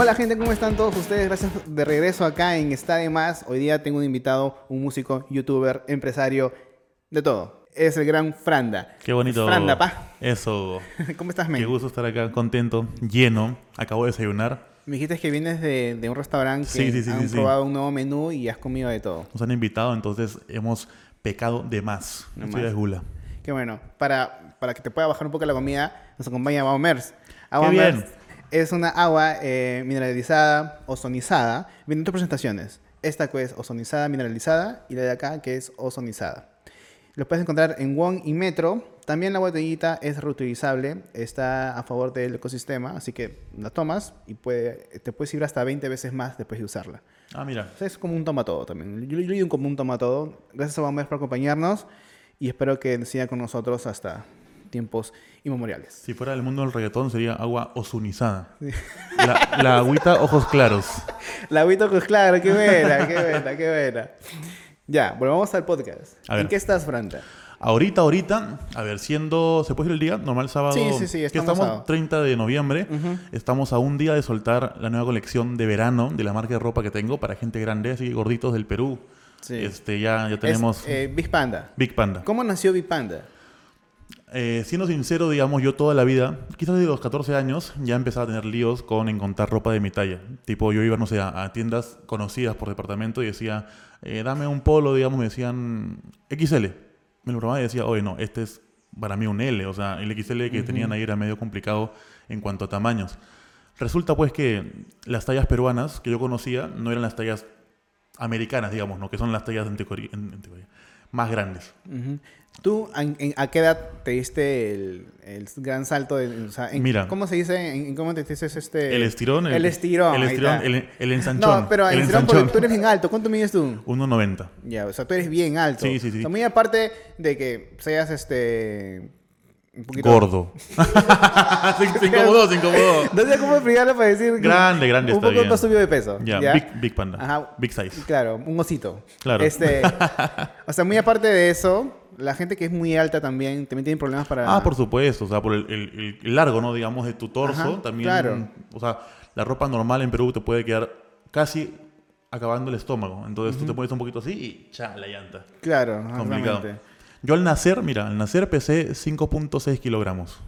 Hola gente, ¿cómo están todos ustedes? Gracias de regreso acá en Está de Más. Hoy día tengo un invitado, un músico, youtuber, empresario, de todo. Es el gran Franda. Qué bonito. Franda, pa. Eso. ¿Cómo estás, men? Qué gusto estar acá, contento, lleno. Acabo de desayunar. Me dijiste que vienes de, de un restaurante que Sí, sí, sí, han probado un nuevo menú y has comido de todo. Nos han invitado, entonces hemos pecado de más. De Estoy de gula. Qué bueno. Para, para que te pueda bajar un poco la comida, nos acompaña Mers. Agua Qué bien. Mers es una agua eh, mineralizada, ozonizada. Vienen dos presentaciones. Esta que es ozonizada, mineralizada, y la de acá que es ozonizada. Lo puedes encontrar en Wong y Metro. También la botellita es reutilizable, está a favor del ecosistema, así que la tomas y puede, te puedes ir hasta 20 veces más después de usarla. Ah, mira. O sea, es como un toma todo también. Yo, le digo como un toma todo. Gracias a Bamers por acompañarnos y espero que siga con nosotros hasta tiempos inmemoriales. Si fuera del mundo del reggaetón sería agua ozonizada. La, la agüita ojos claros. La agüita pues claro, qué buena, qué buena, qué buena. Ya, volvamos al podcast. A ver. ¿En qué estás, Franta? Ahorita, ahorita, a ver, siendo, ¿se puede decir el día? Normal sábado. Sí, sí, sí, que estamos estamos sábado. 30 de noviembre. Estamos a un día de soltar la nueva colección de verano de la marca de ropa que tengo para gente grande, así gorditos del Perú. Sí. Este, ya, ya tenemos Es, eh, Big Panda. Big Panda. ¿Cómo nació Big Panda? Eh, siendo sincero, digamos, yo toda la vida, quizás desde los 14 años, ya empezaba a tener líos con encontrar ropa de mi talla. Tipo, yo iba, no sé, a, a tiendas conocidas por departamento y decía, eh, dame un polo, digamos, me decían XL. Me lo probaba y decía, oye, no, este es para mí un L. O sea, el XL que tenían ahí era medio complicado en cuanto a tamaños. Resulta pues que las tallas peruanas que yo conocía no eran las tallas americanas, digamos, ¿no? Que son las tallas en teoría- en- en teoría, más grandes. ¿Tú en- en- a qué edad te diste el, el gran salto? De, o sea, en- Mira. ¿Cómo se dice? ¿En, en cómo te dices este? El estirón. El, estirón. El estirón, el, el ensanchón. No, pero el el estirón porque tú eres bien alto. ¿Cuánto mides tú? 1.90. Ya, o sea, tú eres bien alto. Sí, sí, sí. O sea, muy aparte de que seas este. Un poquito. Gordo. se, incomodó, se incomodó. No sé cómo explicarlo para decir. Grande, grande, Un poco más subido de peso. ¿ya? Big, big Panda. Ajá. Big size. Claro, un osito. Claro. Este, o sea, muy aparte de eso, la gente que es muy alta también, también tiene problemas para... Ah, por supuesto. O sea, por el, el- el largo, ¿no? Digamos, de tu torso. Ajá, también. claro. O sea, la ropa normal en Perú te puede quedar casi acabando el estómago. Entonces tú te pones un poquito así y cha, la llanta. Claro, Complicado. Yo al nacer, mira, al nacer pesé 5.6 kilogramos.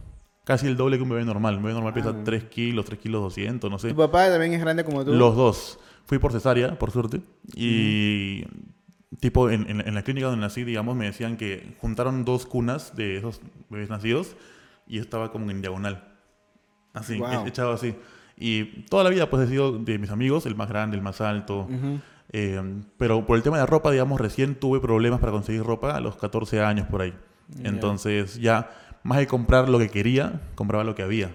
Casi el doble que un bebé normal. Un bebé normal pesa 3 kilos, 3 kilos 200, no sé. ¿Tu papá también es grande como tú? Los dos. Fui por cesárea, por suerte. Y tipo, en, en- en la clínica donde nací, digamos, me decían que juntaron dos cunas de esos bebés nacidos y estaba como en diagonal. Así, Guau. e- echado así. Y toda la vida, pues, he sido de mis amigos, el más grande, el más alto. Ujú. Eh, pero por el tema de la ropa, digamos, recién tuve problemas para conseguir ropa a los 14 años por ahí. Ya. Entonces, ya, más de comprar lo que quería, compraba lo que había.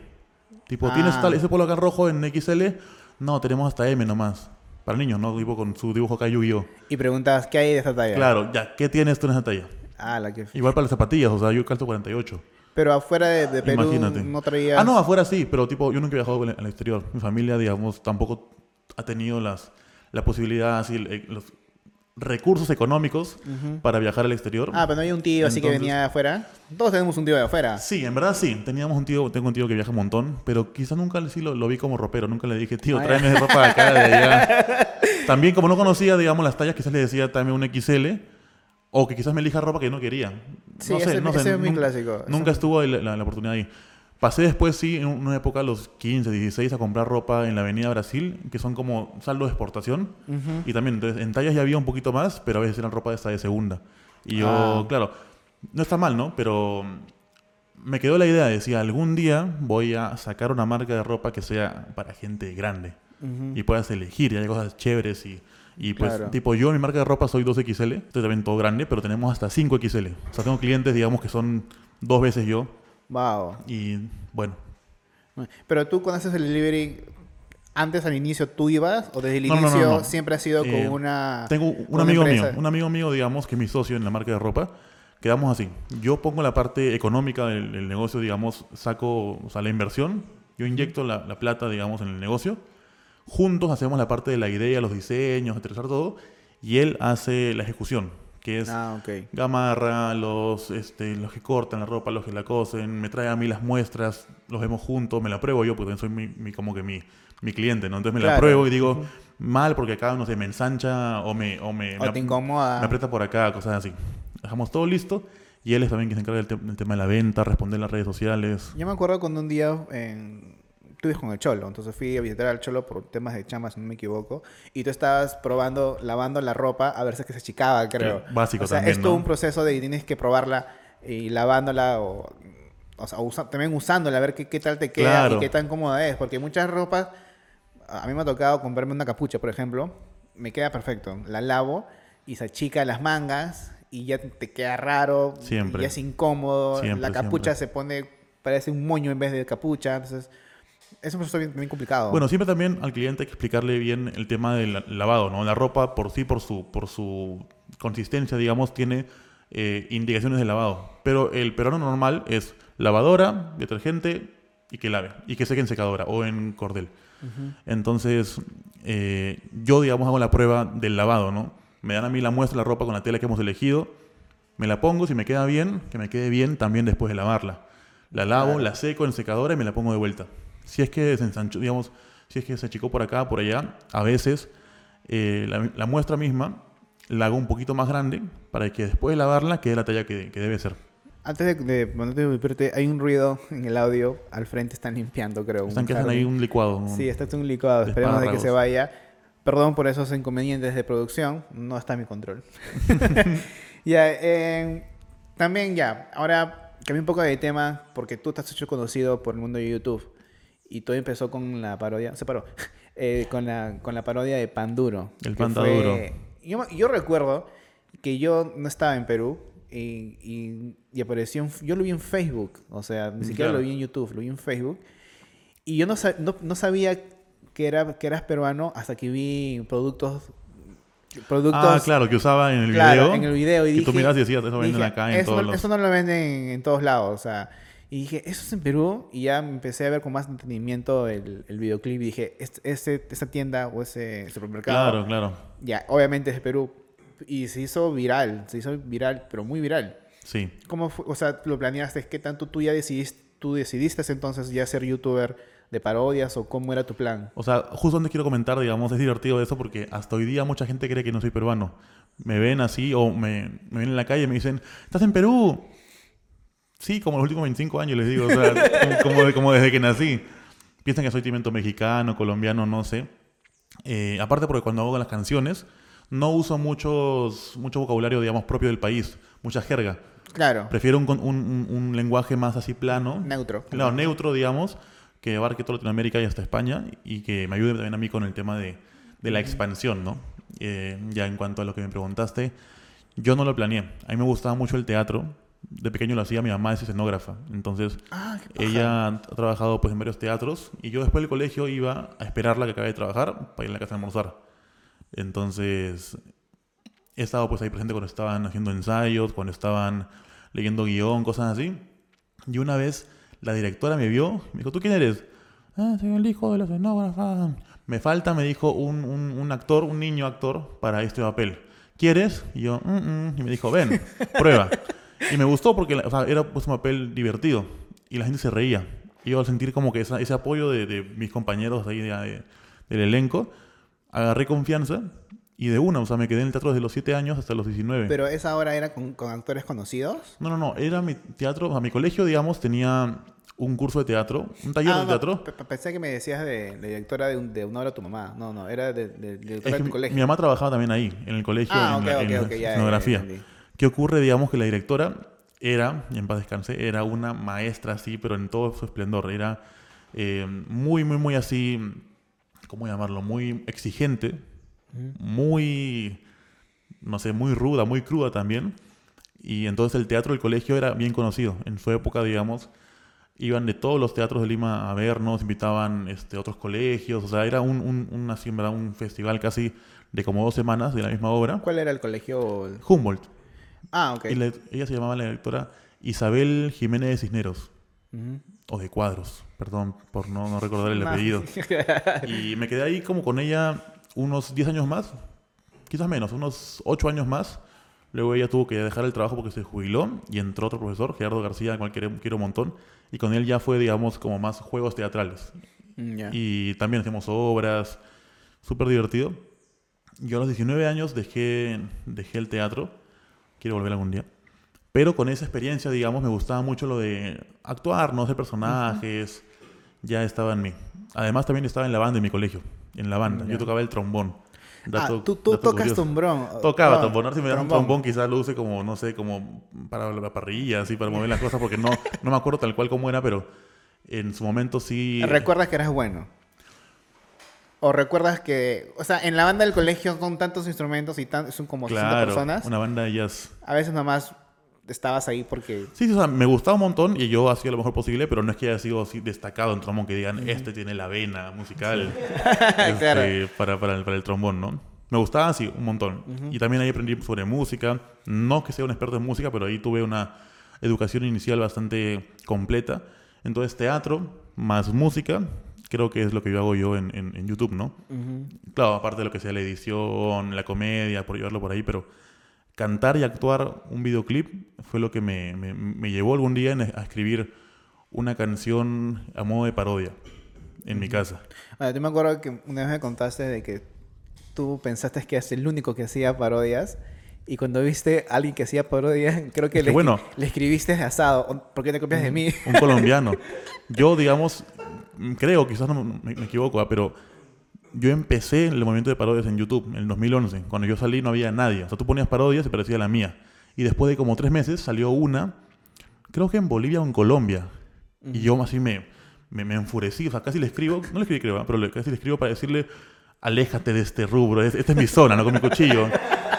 Tipo, Ah. ¿tienes tal, ese polo acá rojo en XL? No, tenemos hasta M nomás. Para niños, ¿no? Tipo con su dibujo acá Yu-Gi-Oh! Y preguntabas, ¿qué hay de esta talla? Claro, ya, ¿qué tienes tú en esa talla? Ah, la que... Igual para las zapatillas, o sea, yo calzo 48. Pero afuera de, de Perú Imagínate. no. Ah, no, afuera sí, pero tipo, yo nunca he viajado al exterior. Mi familia, digamos, tampoco ha tenido las, la posibilidad, así, los recursos económicos para viajar al exterior. Ah, pero no hay un tío así que venía de afuera. Todos tenemos un tío de afuera. Sí, en verdad sí. Teníamos un tío, tengo un tío que viaja un montón, pero quizás nunca sí lo, lo vi como ropero. Nunca le dije, tío, Ah, tráeme ropa de acá, de allá. También, como no conocía, digamos, las tallas, quizás le decía, tráeme un XL. O que quizás me elija ropa que no quería. Sí, no sé, ese- no sé. ese es muy clásico. Nunca estuvo ahí la, la- la oportunidad ahí. Pasé después, sí, en una época, a los 15, 16, a comprar ropa en la Avenida Brasil, que son como saldo de exportación. Y también, entonces, en tallas ya había un poquito más, pero a veces eran ropa de esta de segunda. Y yo, Ah. claro, no está mal, ¿no? Pero me quedó la idea, decía, algún día voy a sacar una marca de ropa que sea para gente grande. Y puedas elegir, y hay cosas chéveres y... Y pues, Claro. tipo, yo en mi marca de ropa soy 2XL, estoy también todo grande, pero tenemos hasta 5XL. O sea, tengo clientes, digamos, que son dos veces yo. Wow. Y bueno, Pero tú cuando haces el delivery, antes al inicio tú ibas o desde el No, no, no, inicio no. siempre has sido Eh, con una... Tengo un amigo mío, un amigo mío, digamos, que es mi socio en la marca de ropa. Quedamos así. Yo pongo la parte económica del, del negocio, digamos, saco, o sea, la inversión. Yo inyecto la, la plata, digamos, en el negocio. Juntos hacemos la parte de la idea, los diseños, aterrizar todo. Y él hace la ejecución, que que es Ah. Gamarra, los, este, los que cortan la ropa, los que la cosen, me trae a mí las muestras, los vemos juntos, me la pruebo yo, porque soy mi, mi- como que mi, mi cliente, ¿no? Entonces me la pruebo y digo, mal, porque acá, no sé, me ensancha o me, o me, O me te incomoda. me aprieta por acá, cosas así. Dejamos todo listo y él es también quien se encarga del, te- del tema de la venta, responder las redes sociales. Yo me acuerdo cuando un día en... vives con el Cholo, entonces fui a visitar al Cholo por temas de chamba, si no me equivoco, y tú estabas probando, lavando la ropa a ver si es que se achicaba, creo. Sí, básico o sea, también, es todo ¿no? un proceso de tienes que probarla y lavándola o, o sea, usa- también usándola a ver qué, qué tal te queda Claro. y qué tan cómoda es, porque muchas ropas, a mí me ha tocado comprarme una capucha, por ejemplo, me queda perfecto, la lavo y se achica las mangas y ya te queda raro, Siempre. y es incómodo, Siempre, la capucha siempre. se pone, parece un moño en vez de capucha, entonces es un proceso bien, bien complicado. Bueno, siempre también al cliente hay que explicarle bien el tema del la- lavado, ¿no? La ropa por sí, por su, por su consistencia, digamos, tiene eh, indicaciones de lavado. Pero el peruano normal es lavadora, detergente y que lave. Y que seque en secadora o en cordel. Entonces, eh, yo, digamos, hago la prueba del lavado, ¿no? Me dan a mí la muestra, la ropa con la tela que hemos elegido. Me la pongo, si me queda bien, que me quede bien también después de lavarla. La lavo, Claro. la seco en secadora y me la pongo de vuelta. Si es que se ensanchó, digamos, si es que se achicó por acá, por allá, a veces eh, la, la muestra misma la hago un poquito más grande para que después de lavarla quede la talla que, que debe ser. Antes de, de hay un ruido en el audio. Al frente están limpiando, creo. un Están que hacen ahí un licuado. ¿no? Sí, está hecho un licuado. de Esperemos de que se vaya. Perdón por esos inconvenientes de producción. No está en mi control. ya, eh, también ya. Ahora cambié un poco de tema porque tú estás hecho conocido por el mundo de YouTube. Y todo empezó con la parodia. Se paró. eh, con, la, con la parodia de Panduro. El que Panda fue-. Yo, yo recuerdo que yo no estaba en Perú. Y, y, y apareció, en- yo lo vi en Facebook, o sea, ni siquiera Claro. lo vi en YouTube, lo vi en Facebook. Y yo no, no, no sabía que, era, que eras peruano hasta que vi productos. productos Ah, claro, que usaba en el claro, video. en el video. Y que dije, tú miras y decías, eso venden acá en eso, todos no, los... eso no lo venden en todos lados. O sea, y dije, ¿eso es en Perú? Y ya empecé a ver con más entendimiento el, el videoclip. Y dije, este, ese, esa tienda o ese supermercado. Claro, claro. Ya, obviamente es de Perú. Y se hizo viral, se hizo viral, pero muy viral. Sí. ¿Cómo fue? O sea, lo planeaste, ¿qué tanto tú ya decidiste, tú decidiste entonces ya ser youtuber de parodias o cómo era tu plan? O sea, justo donde quiero comentar, digamos, es divertido eso porque hasta hoy día mucha gente cree que no soy peruano. Me ven así o me, me ven en la calle y me dicen, ¿estás en Perú? Sí, como los últimos 25 años les digo, o sea, como, como- desde que nací. Piensan que soy timento mexicano, colombiano, no sé. Eh, aparte porque cuando hago las canciones no uso muchos, mucho vocabulario, digamos, propio del país, mucha jerga. Claro, Prefiero un, con- un- un- un lenguaje más así plano, neutro. Claro, neutro, digamos, que abarque toda Latinoamérica y hasta España y que me ayude también a mí con el tema de, de la expansión, ¿no? Eh, ya en cuanto a lo que me preguntaste, yo no lo planeé. A mí me gustaba mucho el teatro. De pequeño lo hacía, mi mamá es escenógrafa. Entonces, Ah, ella ha trabajado pues en varios teatros y yo después del colegio iba a esperarla que acabe de trabajar para ir a la casa a almorzar. Entonces, he estado pues ahí presente cuando estaban haciendo ensayos, cuando estaban leyendo guion, cosas así. Y una vez la directora me vio, me dijo, ¿tú quién eres? Ah, soy el hijo de la escenógrafa. Me falta, me dijo, un, un- un actor, un niño actor para este papel. ¿Quieres? Y yo, "Mm, mm". y me dijo, ven, prueba. Y me gustó porque o sea, era pues, un papel divertido y la gente se reía. Y yo al sentir como que esa- ese apoyo de, de mis compañeros ahí de- de- del elenco, agarré confianza y de una, o sea, me quedé en el teatro desde los 7 años hasta los 19. Pero esa hora era con, con actores conocidos. No, no, no, era mi teatro, o sea, mi colegio, digamos, tenía un curso de teatro, un taller Ah, de no, teatro. pe- pe- pensé que me decías de, de directora de, un- de una hora tu mamá. No, no, era de, de- de directora Es de que tu mi, colegio. mi mamá trabajaba también ahí, en el colegio, ah, en ok, la, ok, en la ok, ya, ya, ya escenografía. entendí. ¿Qué ocurre, digamos, que la directora era, y en paz descanse, era una maestra así, pero en todo su esplendor. Era eh, muy, muy, muy así, ¿cómo llamarlo? Muy exigente, muy, no sé, muy ruda, muy cruda también. Y entonces el teatro del colegio era bien conocido. En su época, digamos, iban de todos los teatros de Lima a vernos, invitaban este, otros colegios. O sea, era un, un, un, festival casi de como dos semanas de la misma obra. ¿Cuál era el colegio? Humboldt. Ah, ok. La- ella se llamaba la directora Isabel Jiménez de Cisneros. O de Cuadros, perdón por no, no recordar el Ma- apellido. Y me quedé ahí como con ella unos 10 años más, quizás menos, unos 8 años más. Luego ella tuvo que dejar el trabajo porque se jubiló y entró otro profesor, Gerardo García, al cual quiero, quiero un montón. Y con él ya fue, digamos, como más juegos teatrales. Mm. Y también hacemos obras, súper divertido. Yo a los 19 años dejé, dejé el teatro, quiero volver algún día. Pero con esa experiencia, digamos, me gustaba mucho lo de actuar, no hacer personajes, ya estaba en mí. Además también estaba en la banda en mi colegio, en la banda. Ya. Yo tocaba el trombón. Dato- ah, tú, tú dato tocas trombón. Tocaba Ah, trombón. Ahora si me das un trombón. trombón quizás lo use como, no sé, como para la parrilla, así, para mover las cosas, porque no, no me acuerdo tal cual cómo era, pero en su momento sí... ¿Recuerdas que eras bueno? ¿O recuerdas que, o sea, en la banda del colegio con tantos instrumentos y tan, son como 60 Claro, personas, una banda de jazz. a veces nomás estabas ahí porque... Sí, sí, o sea, me gustaba un montón y yo hacía lo mejor posible, pero no es que haya sido así destacado en trombón, que digan, este tiene la vena musical este, Claro. para, para, el, para el trombón, ¿no? Me gustaba, sí, un montón. Y también ahí aprendí sobre música. No que sea un experto en música, pero ahí tuve una educación inicial bastante completa. Entonces, teatro más música, creo que es lo que yo hago yo en, en- en YouTube, ¿no? Ujú. Claro, aparte de lo que sea la edición, la comedia, por llevarlo por ahí, pero cantar y actuar un videoclip fue lo que me, me- me llevó algún día a escribir una canción a modo de parodia en mi casa. Bueno, yo me acuerdo que una vez me contaste de que tú pensaste que eras el único que hacía parodias y cuando viste a alguien que hacía parodias, creo que Es que le, bueno. le escribiste asado. "O- ¿Por qué te copias de mí? Un colombiano. Yo, digamos, creo, quizás no me, equivoco, ah, pero yo empecé el movimiento de parodias en YouTube en el 2011. Cuando yo salí no había nadie. O sea, tú ponías parodias y parecía la mía. Y después de como tres meses salió una, creo que en Bolivia o en Colombia. Y yo así me, me, me enfurecí. O sea, casi le escribo, no le escribí, creo, ah, pero casi le escribo para decirle, aléjate de este rubro. es- Esta es mi zona, no con mi cuchillo.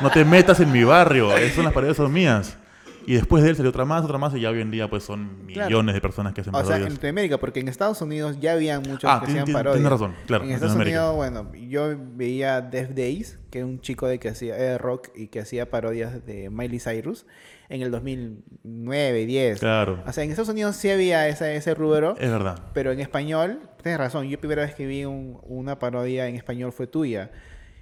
No te metas en mi barrio. Esas son las parodias son mías. Y después de él salió otra más, otra más, y ya hoy en día pues son Claro. millones de personas que hacen O sea, parodias. en Latinoamérica, porque en Estados Unidos ya había muchos Ah, que hacían parodias. tienes razón, claro, En Estados. Unidos, bueno, yo veía Death Days, que es un chico de que hacía eh, rock y que hacía parodias de Miley Cyrus en el 2009, 10. Claro, O sea, en Estados Unidos sí había ese, ese rubro, es verdad. pero en español, tienes razón, yo primera vez que vi un- una parodia en español fue tuya.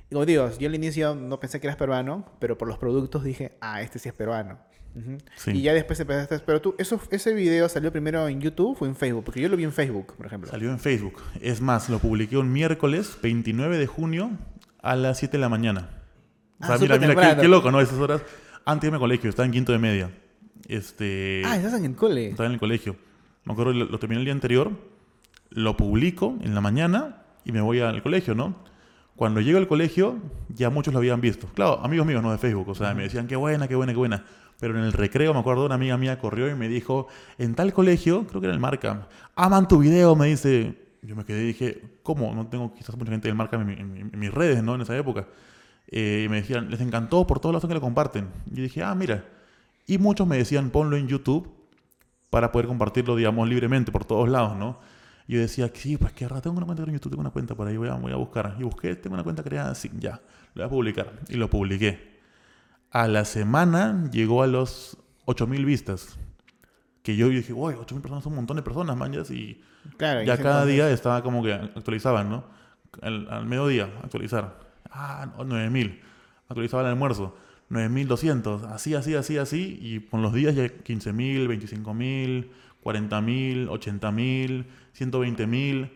Y como digo, yo al inicio no pensé que eras peruano, pero por los productos dije, ah, este sí es peruano. Sí. Y ya después empezaste, pero tú, eso, ese video salió primero en YouTube o en Facebook, porque yo lo vi en Facebook, por ejemplo. Salió en Facebook. Es más, lo publiqué un miércoles 29 de junio a las 7 de la mañana. O Ah, sea, súper mira, mira, qué, loco, ¿no? Esas horas. Antes de irme al colegio, estaba en quinto de media. Este, Ah, estás en el cole. estaba en el colegio. Me acuerdo, lo, lo terminé el día anterior, lo publico en la mañana y me voy al colegio, ¿no? Cuando llego al colegio, ya muchos lo habían visto. Claro, amigos míos, no de Facebook. O sea, me decían, qué buena, qué buena, qué buena. Pero en el recreo, me acuerdo, una amiga mía corrió y me dijo, en tal colegio, creo que era el Marca, aman tu video, me dice. Yo me quedé y dije, ¿cómo? No tengo quizás mucha gente del Marca en, en en mis redes, ¿no? En esa época. Eh, y me decían, les encantó por todos lados que lo comparten. Y dije, ah, mira. Y muchos me decían, ponlo en YouTube para poder compartirlo, digamos, libremente por todos lados, ¿no? Y yo decía, sí, pues qué raro, tengo una cuenta en YouTube, tengo una cuenta por ahí, voy a, voy a buscar. Y busqué, tengo una cuenta creada, sí, ya, lo voy a publicar. Y lo publiqué. A la semana llegó a los 8000 vistas. Que yo dije, uy, 8000 personas son un montón de personas, manjas, y Claro. en ya cada día estaba como que actualizaban, ¿no? Al, al mediodía, actualizar. Ah, no, 9000. Actualizaba el almuerzo. 9200. Así, así, así, así. Y con los días ya 15000, 25000, 40000, 80000, 120000.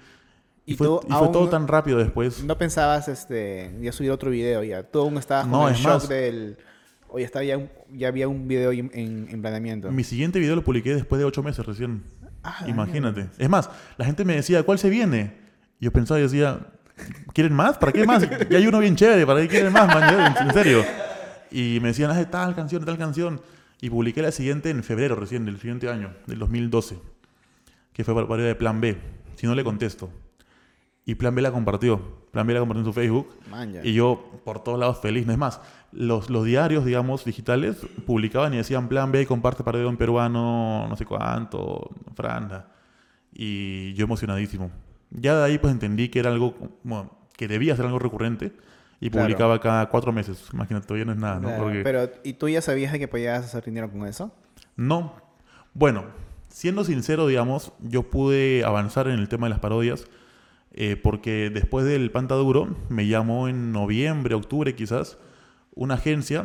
Y, Y fue, y fue todo tan rápido después. No pensabas este, ya subir otro video ya. Tú aún estabas No, el es shock más. del... Oye, estaba ya, ya había un video en, en, en planeamiento. Mi siguiente video lo publiqué después de 8 meses recién. Ah, Imagínate. Es más, la gente me decía, ¿cuál se viene? Y yo pensaba y decía, ¿quieren más? ¿Para qué más? Ya hay uno bien chévere, ¿para qué quieren más, man? En, serio. Y me decían, ah, tal canción, tal canción. Y publiqué la siguiente en febrero recién, del siguiente año, del 2012. Que fue para para de Plan B. Si no le contesto. Y Plan B la compartió. Plan B la compartió en su Facebook. Man. Y yo por todos lados feliz. No es más, los, los diarios, digamos, digitales publicaban y decían Plan B, comparte partido en peruano, no sé cuánto, franja. Y yo emocionadísimo. Ya de ahí pues entendí que era algo como, que debía ser algo recurrente y Claro. publicaba cada cuatro meses. Imagínate, todavía no es nada, ¿no? Claro, Porque Pero, ¿y tú ya sabías de que podías hacer dinero con eso? no. Bueno, siendo sincero, digamos, yo pude avanzar en el tema de las parodias eh, porque después del Pantaduro me llamó en noviembre, octubre quizás, una agencia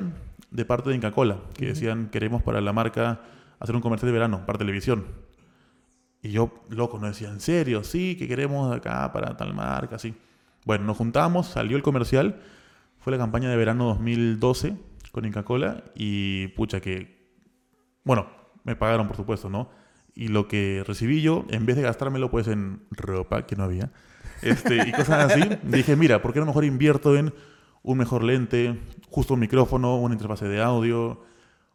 de parte de Inca Cola, que decían, queremos para la marca hacer un comercial de verano para televisión. Y yo, loco, no decía, ¿en serio? Sí, que queremos acá para tal marca, sí. Bueno, nos juntamos, salió el comercial, fue la campaña de verano 2012 con Inca Cola y pucha que, bueno, me pagaron por supuesto, ¿no? Y lo que recibí yo, en vez de gastármelo pues en ropa, que no había, este, y cosas así, dije, mira, ¿por qué no mejor invierto en un mejor lente, justo un micrófono, una interfase de audio,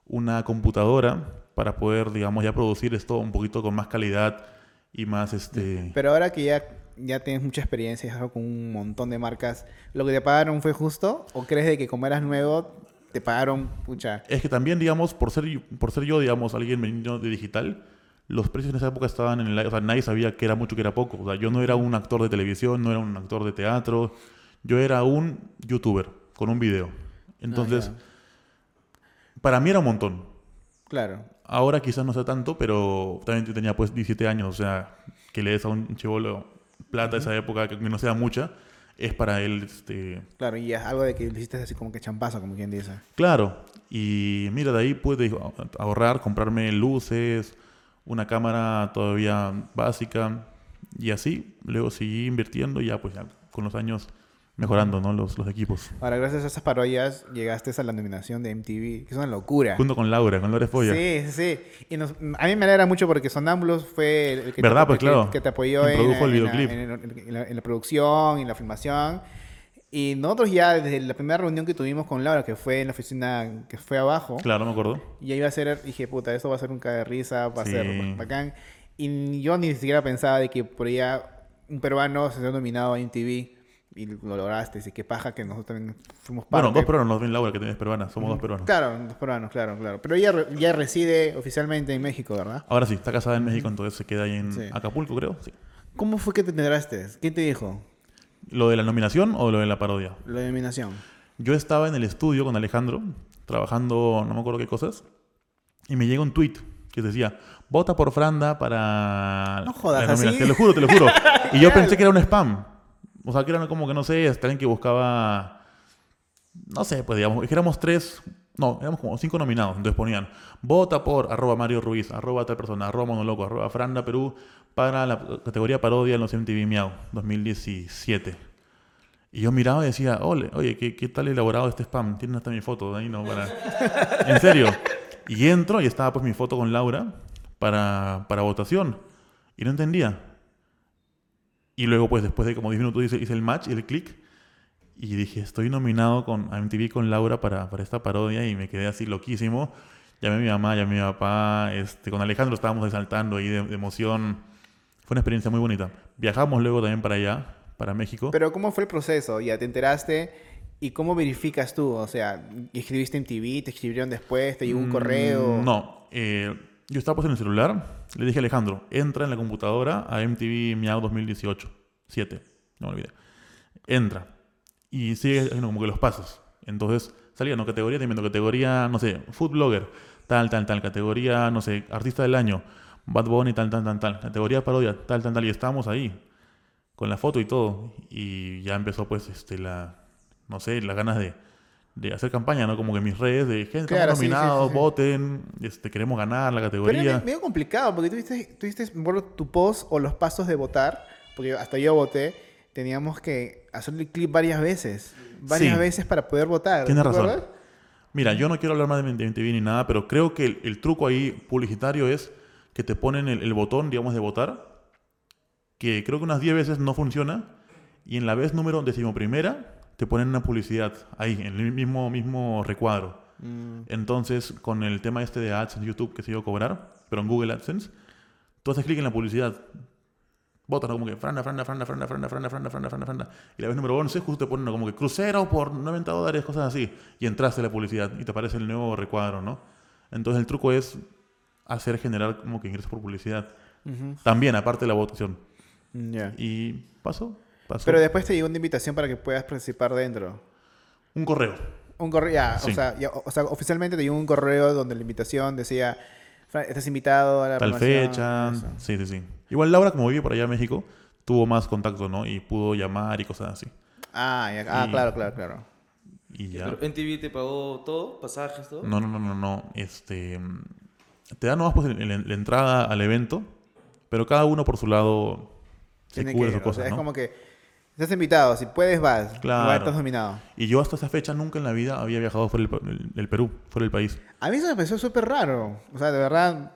una computadora para poder, digamos, ya producir esto un poquito con más calidad y más, este... Pero ahora que ya, ya tienes mucha experiencia con un montón de marcas, ¿lo que te pagaron fue justo? ¿O crees de que como eras nuevo, te pagaron, pucha? Es que también, digamos, por ser, por ser yo, digamos, alguien venido de digital, los precios en esa época estaban en el... O sea, nadie sabía que era mucho, que era poco. O sea, yo no era un actor de televisión, no era un actor de teatro. Yo era un youtuber con un video. Entonces, para mí era un montón. Claro. Ahora quizás no sea tanto, pero también tenía pues 17 años. O sea, que le des a un chivolo plata esa época, que no sea mucha, es para él... Este... Claro, y es algo de que le hiciste así como que champazo, como quien dice. Claro. Y mira, de ahí pude ahorrar, comprarme luces una cámara todavía básica y así. Luego seguí invirtiendo y ya pues ya con los años mejorando ¿no? los, los equipos. Ahora, gracias a esas parodias llegaste a la nominación de MTV, que es una locura. Junto con Laura, con Laura Espolla. Sí, sí, sí. Y a mí me alegra mucho porque Sonámbulos fue el que, ¿Verdad? Te, pues, claro. que, te apoyó en, en, la, producción y la filmación. Y nosotros ya desde la primera reunión que tuvimos con Laura, que fue en la oficina que fue abajo. Claro, me acuerdo. Y ahí iba a ser, dije, puta, esto va a ser un cae de risa, va a ser bacán. Y yo ni siquiera pensaba de que por allá un peruano se haya nominado a MTV y lo lograste. Así que paja que nosotros también fuimos parte. Bueno, dos peruanos, no ven Laura que tienes peruana, somos dos peruanos. Claro, dos peruanos, claro, claro. Pero ella ya reside oficialmente en México, ¿verdad? Ahora sí, está casada en México, entonces se queda ahí en Acapulco, creo. Sí. ¿Cómo fue que te enteraste? ¿Quién te dijo? ¿Lo de la nominación o lo de la parodia? Lo de la nominación. Yo estaba en el estudio con Alejandro, trabajando, no me acuerdo qué cosas, y me llega un tweet que decía, vota por Franda para no jodas, la nominación. Te lo juro, te lo juro. y yo pensé que era un spam. O sea, que era como que, no sé, alguien que buscaba, no sé, pues digamos, éramos tres, no, éramos como cinco nominados. Entonces ponían, vota por arroba Mario Ruiz, arroba tal persona, arroba Monoloco, arroba Franda Perú, para la categoría parodia en los MTV Miau 2017. Y yo miraba y decía, Ole, oye, ¿qué, ¿qué, tal elaborado este spam? Tienen hasta mi foto, ahí no, para... en serio. Y entro y estaba pues mi foto con Laura para, para votación. Y no entendía. Y luego pues después de como 10 minutos hice, hice el match y el clic. Y dije, estoy nominado con MTV con Laura para, para esta parodia y me quedé así loquísimo. Llamé a mi mamá, llamé a mi papá, este, con Alejandro estábamos exaltando ahí de emoción fue una experiencia muy bonita. Viajamos luego también para allá, para México. Pero ¿cómo fue el proceso? Ya te enteraste y cómo verificas tú? O sea, ¿escribiste en TV? ¿Te escribieron después? ¿Te llegó un mm, correo? No. Eh, yo estaba pues en el celular. Le dije a Alejandro, entra en la computadora a MTV Miau 2018. 7. No me olvidé. Entra. Y sigue como que los pasos. Entonces salía, ¿no? Categoría, te categoría, no sé, food blogger, tal, tal, tal. Categoría, no sé, artista del año Bad Bunny, tal, tal, tal, tal. Categoría parodia, tal, tal, tal. Y estábamos ahí, con la foto y todo. Y ya empezó, pues, este, la, no sé, las ganas de, de hacer campaña, ¿no? Como que mis redes de gente claro, nominados, voten, este, queremos ganar la categoría. Pero es medio complicado, porque tuviste, tuviste tu post o los pasos de votar, porque hasta yo voté, teníamos que hacerle clip varias veces, varias veces para poder votar. Tienes razón. Mira, yo no quiero hablar más de MTV ni nada, pero creo que el, el truco ahí publicitario es que te ponen el, botón, digamos, de votar, que creo que unas 10 veces no funciona, y en la vez número decimoprimera te ponen una publicidad ahí, en el mismo, mismo recuadro. Mm. Entonces, con el tema este de ads en YouTube que se iba a cobrar, pero en Google AdSense, tú haces clic en la publicidad, votan como que franda, franda, franda, franda, franda, franda, franda, franda, franda, franda. Y la vez número 11 justo te ponen como que crucero por 90 dólares, cosas así. Y entraste a la publicidad y te aparece el nuevo recuadro, ¿no? Entonces el truco es hacer generar como que ingresos por publicidad. También, aparte de la votación. Y pasó, pasó. Pero después te llegó una invitación para que puedas participar dentro. Un correo. Un correo, ya, o, sea, o, sea, oficialmente te llegó un correo donde la invitación decía, estás invitado a la Tal fecha. Sí, sí, sí. Igual Laura, como vive por allá en México, tuvo más contacto, ¿no? Y pudo llamar y cosas así. Ah, ah claro, claro, claro. Y ya. Pero NTV te pagó todo, pasajes, todo. No, no, no, no, no. Este, te dan nomás pues, el- la entrada al evento, pero cada uno por su lado se Tiene cubre que, sus o cosas, sea, es ¿no? como que estás invitado, si puedes vas. Claro. Estás nominado. Y yo hasta esa fecha nunca en la vida había viajado fuera del, Perú, fuera del país. A mí eso me pareció súper raro. O sea, de verdad,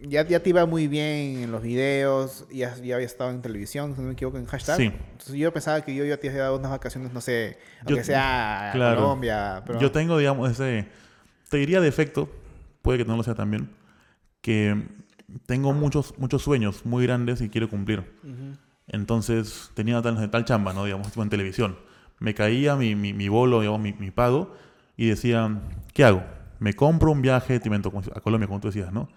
ya, ya te iba muy bien en los videos, ya, ya había estado en televisión, si no me equivoco, en hashtag. Sí. Entonces yo pensaba que yo ya te había dado unas vacaciones, no sé, Yo- aunque sea a claro. Colombia. Pero... Yo tengo, digamos, ese... Te diría defecto, puede que no lo sea también, que tengo muchos, muchos sueños muy grandes y quiero cumplir. Entonces tenía tal, tal chamba, ¿no? Digamos, tipo en televisión. Me caía mi, mi, mi bolo, digamos, mi, mi pago, y decía, ¿qué hago? ¿Me compro un viaje a Colombia, como tú decías, ¿no?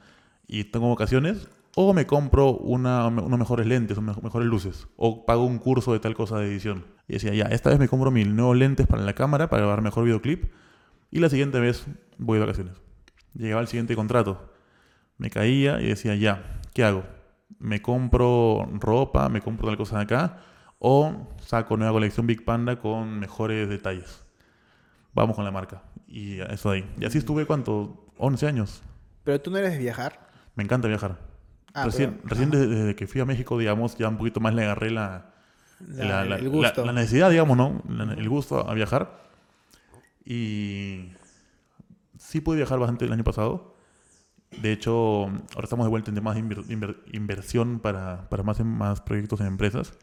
Y tengo vacaciones, o me compro una, unos mejores lentes, unas mejores luces, o pago un curso de tal cosa de edición. Y decía, ya, esta vez me compro mis nuevos lentes para la cámara, para grabar mejor videoclip, y la siguiente vez voy de vacaciones. Llegaba el siguiente contrato. Me caía y decía, ya, ¿qué hago? ¿Me compro ropa, me compro tal cosa de acá? ¿O saco nueva colección Big Panda con mejores detalles? Vamos con la marca. Y eso ahí. Y así estuve, ¿cuánto? 11 años. Pero tú no eres de viajar. Me encanta viajar. Ah, recién pero- recién desde, desde que fui a México, digamos, ya un poquito más le agarré la, La- la, la- el gusto. la- necesidad, digamos, ¿no? El gusto a viajar. Y sí pude viajar bastante el año pasado. De hecho, ahora estamos de vuelta en temas de inver- inver- inversión para, para más, más proyectos en empresas.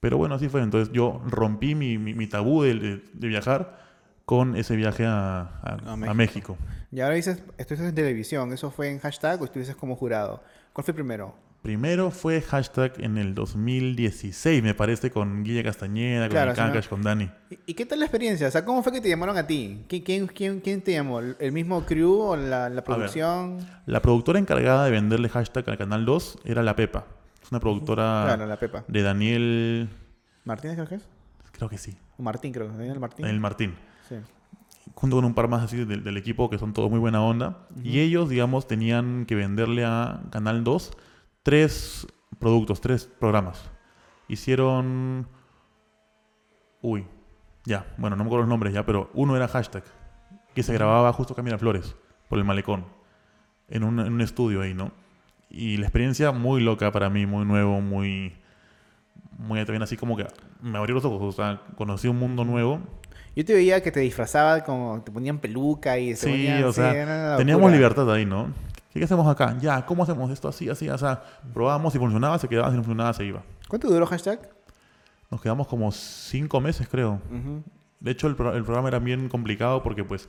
Pero bueno, así fue. Entonces yo rompí mi, mi, mi tabú de, de- de viajar con ese viaje a, a- A a México. México. Y ahora dices, estuviste en televisión. ¿Eso fue en hashtag o estuviste como jurado? ¿Cuál fue primero? Primero fue hashtag en el 2016, me parece, con Guille Castañeda, con. Cancash, con Dani. ¿Y, qué tal la experiencia? O sea, ¿cómo fue que te llamaron a ti? ¿Qui- ¿Quién, quién, quién te llamó? ¿El mismo crew o la, la producción? La productora encargada de venderle hashtag al Canal 2 era La Pepa. Es una productora Claro, la Pepa. de Daniel... ¿Martínez creo que es? Creo que sí. O Martín, creo. Daniel Martín. Daniel Martín. Sí. Junto con un par más así del, del equipo que son todos muy buena onda. Y ellos, digamos, tenían que venderle a Canal 2 tres productos, tres programas. Hicieron... Uy, ya, bueno, no me acuerdo los nombres ya, pero uno era hashtag, que se grababa justo acá en Miraflores, por el malecón, en un, en un estudio ahí, ¿no? Y la experiencia muy loca para mí, muy nuevo, muy... Muy también así como que me abrió los ojos, o sea, conocí un mundo nuevo Yo te veía que te disfrazaba como te ponían peluca y se Sí, ponían, o sea, teníamos libertad ahí, ¿no? ¿Qué, hacemos acá? Ya, ¿cómo hacemos esto así, así? O sea, probábamos, si funcionaba, se quedaba, si no funcionaba, se iba. ¿Cuánto duró hashtag? Nos quedamos como cinco meses, creo. De hecho, el, pro- el programa era bien complicado porque, pues,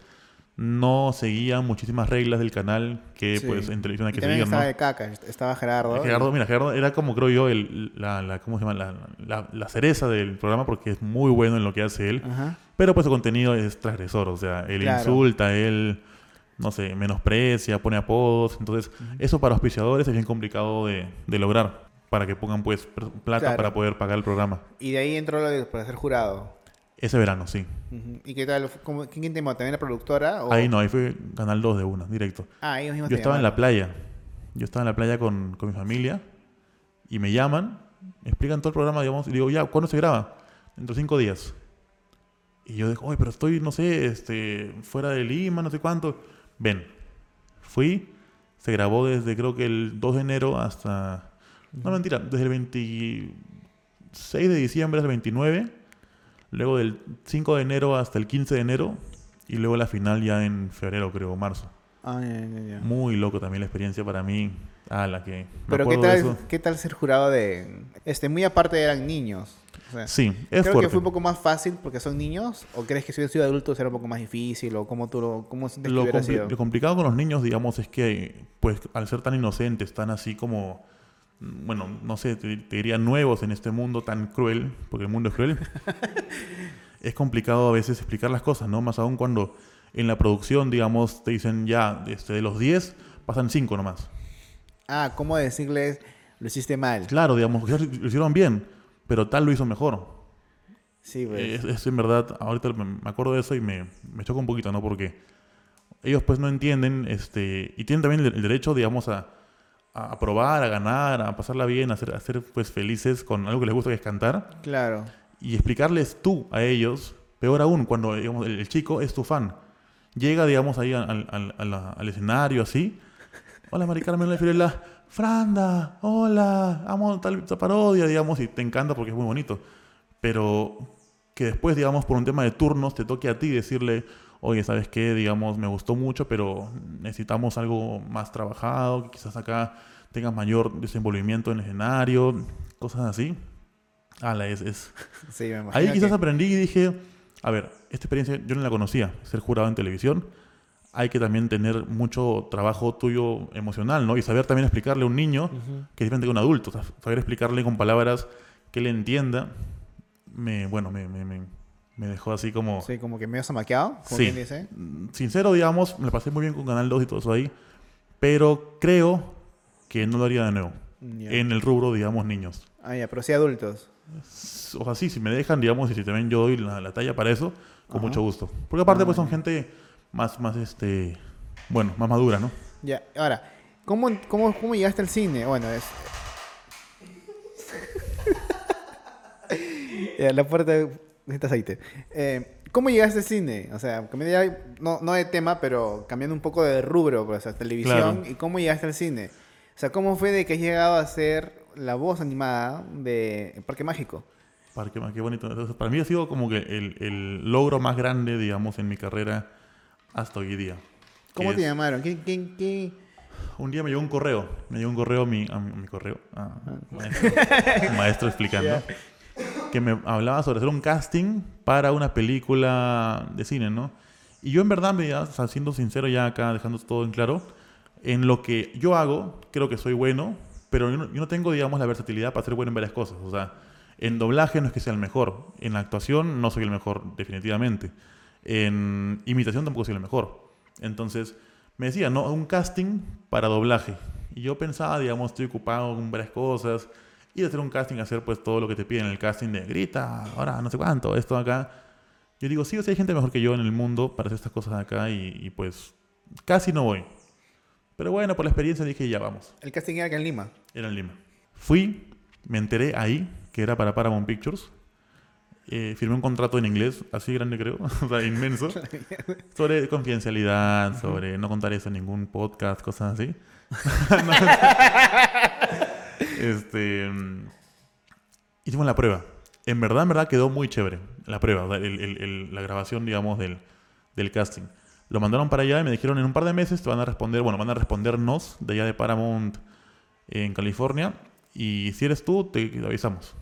no seguía muchísimas reglas del canal que, Sí. pues, en televisión hay que seguir, estaba ¿no? de caca, estaba Gerardo. Gerardo, mira, Gerardo era como, creo yo, el, la, la- ¿cómo se llama? La, la- la cereza del programa porque es muy bueno en lo que hace él. Ajá. Pero pues su contenido es transgresor, o sea, él Claro. insulta, él, no sé, menosprecia, pone apodos. Entonces, eso para auspiciadores es bien complicado de, de lograr, para que pongan pues plata Claro. para poder pagar el programa. Y de ahí entró lo de para ser jurado. Ese verano, sí. ¿Y qué tal? ¿Cómo- ¿Quién te llamó? ¿También la productora? o- Ahí no, ahí fue Canal 2 de una, directo. Ah, ellos mismos Yo estaba en la playa. Yo estaba en la playa con, con mi familia y me llaman, me explican todo el programa, digamos, y digo, ya, ¿cuándo se graba? Dentro de cinco días. Y yo digo, oye, pero estoy, no sé, este, fuera de Lima, no sé cuánto. Ven, fui, se grabó desde creo que el 2 de enero hasta... No, mentira, desde el 26 de diciembre hasta el 29, luego del 5 de enero hasta el 15 de enero y luego la final ya en febrero, creo, marzo. Ah. Muy loco también la experiencia para mí. Ah, la que. me Pero ¿qué tal. ¿qué tal ser jurado de... Este, muy aparte eran niños. O sea, Sí, es Creo fuerte. que fue un poco más fácil porque son niños. ¿O crees que si hubiera sido adulto será un poco más difícil? ¿O cómo tú lo, cómo que lo, compli- sido? lo complicado con los niños, digamos, es que, pues, al ser tan inocentes, tan así como, mm, bueno, no sé, te, te diría nuevos en este mundo tan cruel, porque el mundo es cruel, es complicado a veces explicar las cosas, ¿no? Más aún cuando en la producción, digamos, te dicen ya, este, de los 10, pasan 5 nomás. Ah, ¿cómo decirles lo hiciste mal? Claro, digamos, lo hicieron bien, pero tal lo hizo mejor. Sí, pues. Es, es en verdad, ahorita me acuerdo de eso y me, me choca un poquito, ¿no? Porque ellos pues no entienden, este, y tienen también el, el derecho, digamos, a, a probar, a ganar, a pasarla bien, a ser, a ser pues felices con algo que les gusta que es cantar, Claro. y explicarles tú a ellos Peor aún, cuando digamos, el, el chico es tu fan. Llega, digamos, ahí al, al- al- escenario así. Hola, Mari Carmen La. Franda, hola, amo tal, tal parodia, digamos, y te encanta porque es muy bonito. Pero que después, digamos, por un tema de turnos, te toque a ti decirle, oye, ¿sabes qué? Digamos, me gustó mucho, pero necesitamos algo más trabajado, que quizás acá tengas mayor desenvolvimiento en el escenario, cosas así. Ala, es, es, Sí, me. Ahí quizás que- aprendí y dije, a ver, esta experiencia yo no la conocía, ser jurado en televisión. Hay que también tener mucho trabajo tuyo emocional, ¿no? Y saber también explicarle a un niño que es diferente que un adulto. o sea, saber explicarle con palabras que él entienda, me, bueno, me, me, me- me dejó así como... Sí, como que medio zamaqueado, como Sí. dice. Mm, Sincero, digamos, me pasé muy bien con Canal 2 y todo eso ahí, pero creo que no lo haría de nuevo. Ya. En el rubro, digamos, niños. Ah, ya, pero sí adultos. O sea, sí, si me dejan, digamos, y si también yo doy la, la talla para eso, con Ajá. mucho gusto. Porque aparte, Ah, pues son ya. gente más, más, este, bueno, más madura, ¿no? Ya, ahora, ¿cómo, cómo, cómo llegaste al cine? Bueno, es... Ya, la puerta necesita aceite. Eh, ¿Cómo llegaste al cine? O sea, no, no de tema, pero cambiando un poco de rubro, pues, o sea, televisión. Claro. ¿Y cómo llegaste al cine? O sea, ¿cómo fue de que has llegado a ser la voz animada de Parque Mágico? Parque, más, qué bonito. Entonces, para mí ha sido como que el, el logro más grande, digamos, en mi carrera hasta hoy día. ¿Cómo te es- llamaron? ¿Qué, qué, qué? Un día me llegó un correo, me llegó un correo a mi, a mi, a mi correo, a maestro, explicando, que me hablaba sobre hacer un casting para una película de cine, ¿no? Y yo en verdad, me, o sea, siendo sincero ya acá, dejando todo en claro, en lo que yo hago, creo que soy bueno, pero yo no, yo no tengo, digamos, la versatilidad para ser bueno en varias cosas. O sea, en doblaje no es que sea el mejor, en actuación no soy el mejor, definitivamente. En imitación tampoco soy el mejor. Entonces, me decía, ¿no? Un casting para doblaje. Y yo pensaba, digamos, estoy ocupado con varias cosas. Y de hacer un casting, hacer pues todo lo que te piden en el casting de grita, ahora no sé cuánto, esto acá. Yo digo, sí, o sea, hay gente mejor que yo en el mundo para hacer estas cosas acá y, y, pues casi no voy. Pero bueno, por la experiencia dije, ya vamos. El casting era acá en Lima. Era en Lima. Fui, me enteré ahí que era para Paramount Pictures. Eh, firmé un contrato en inglés, así grande creo, o sea, inmenso, sobre confidencialidad, sobre no contar eso en ningún podcast, cosas así. Este, hicimos la prueba. En verdad, en verdad quedó muy chévere la prueba, o sea, el- el- el- la grabación, digamos, del, del casting. Lo mandaron para allá y me dijeron en un par de meses te van a responder, bueno, van a respondernos de allá de Paramount en California y si eres tú, te avisamos.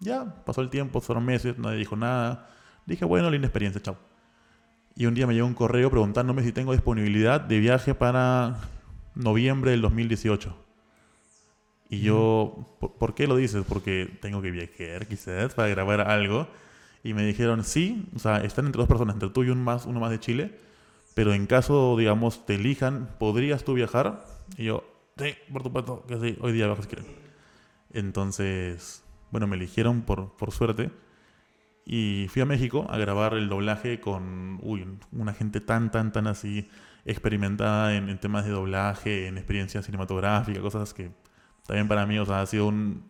Ya, pasó el tiempo, fueron meses, nadie dijo nada. Dije, bueno, linda experiencia, chao. Y un día me llegó un correo preguntándome si tengo disponibilidad de viaje para noviembre del 2018. Y yo, ¿por, por qué lo dices? Porque tengo que viajar quizás para grabar algo. Y me dijeron, sí, o sea, están entre dos personas, entre tú y un más, uno más de Chile. Pero en caso, digamos, te elijan, ¿podrías tú viajar? Y yo, sí, por supuesto que sí, hoy día si quieren. Entonces, bueno, me eligieron por, por suerte. Y fui a México a grabar el doblaje con uy, una gente tan, tan, tan así experimentada en, en temas de doblaje, en experiencia cinematográfica, cosas que también para mí, o sea, ha sido un-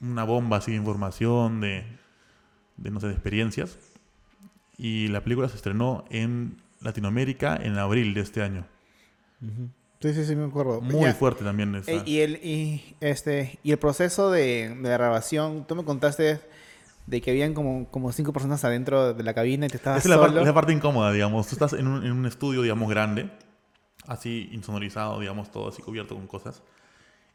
una bomba así de información, de, no sé, de experiencias. Y la película se estrenó en Latinoamérica en abril de este año. Sí, sí, sí, me acuerdo. Muy Ya. fuerte también. esa- Eh, y, el, y, este, y el proceso de, de la grabación, tú me contaste de que habían como, como cinco personas adentro de la cabina y te estabas Esa es la, parte, solo. la parte incómoda, digamos. Tú estás en un, en un estudio, digamos, grande, así insonorizado, digamos, todo así cubierto con cosas.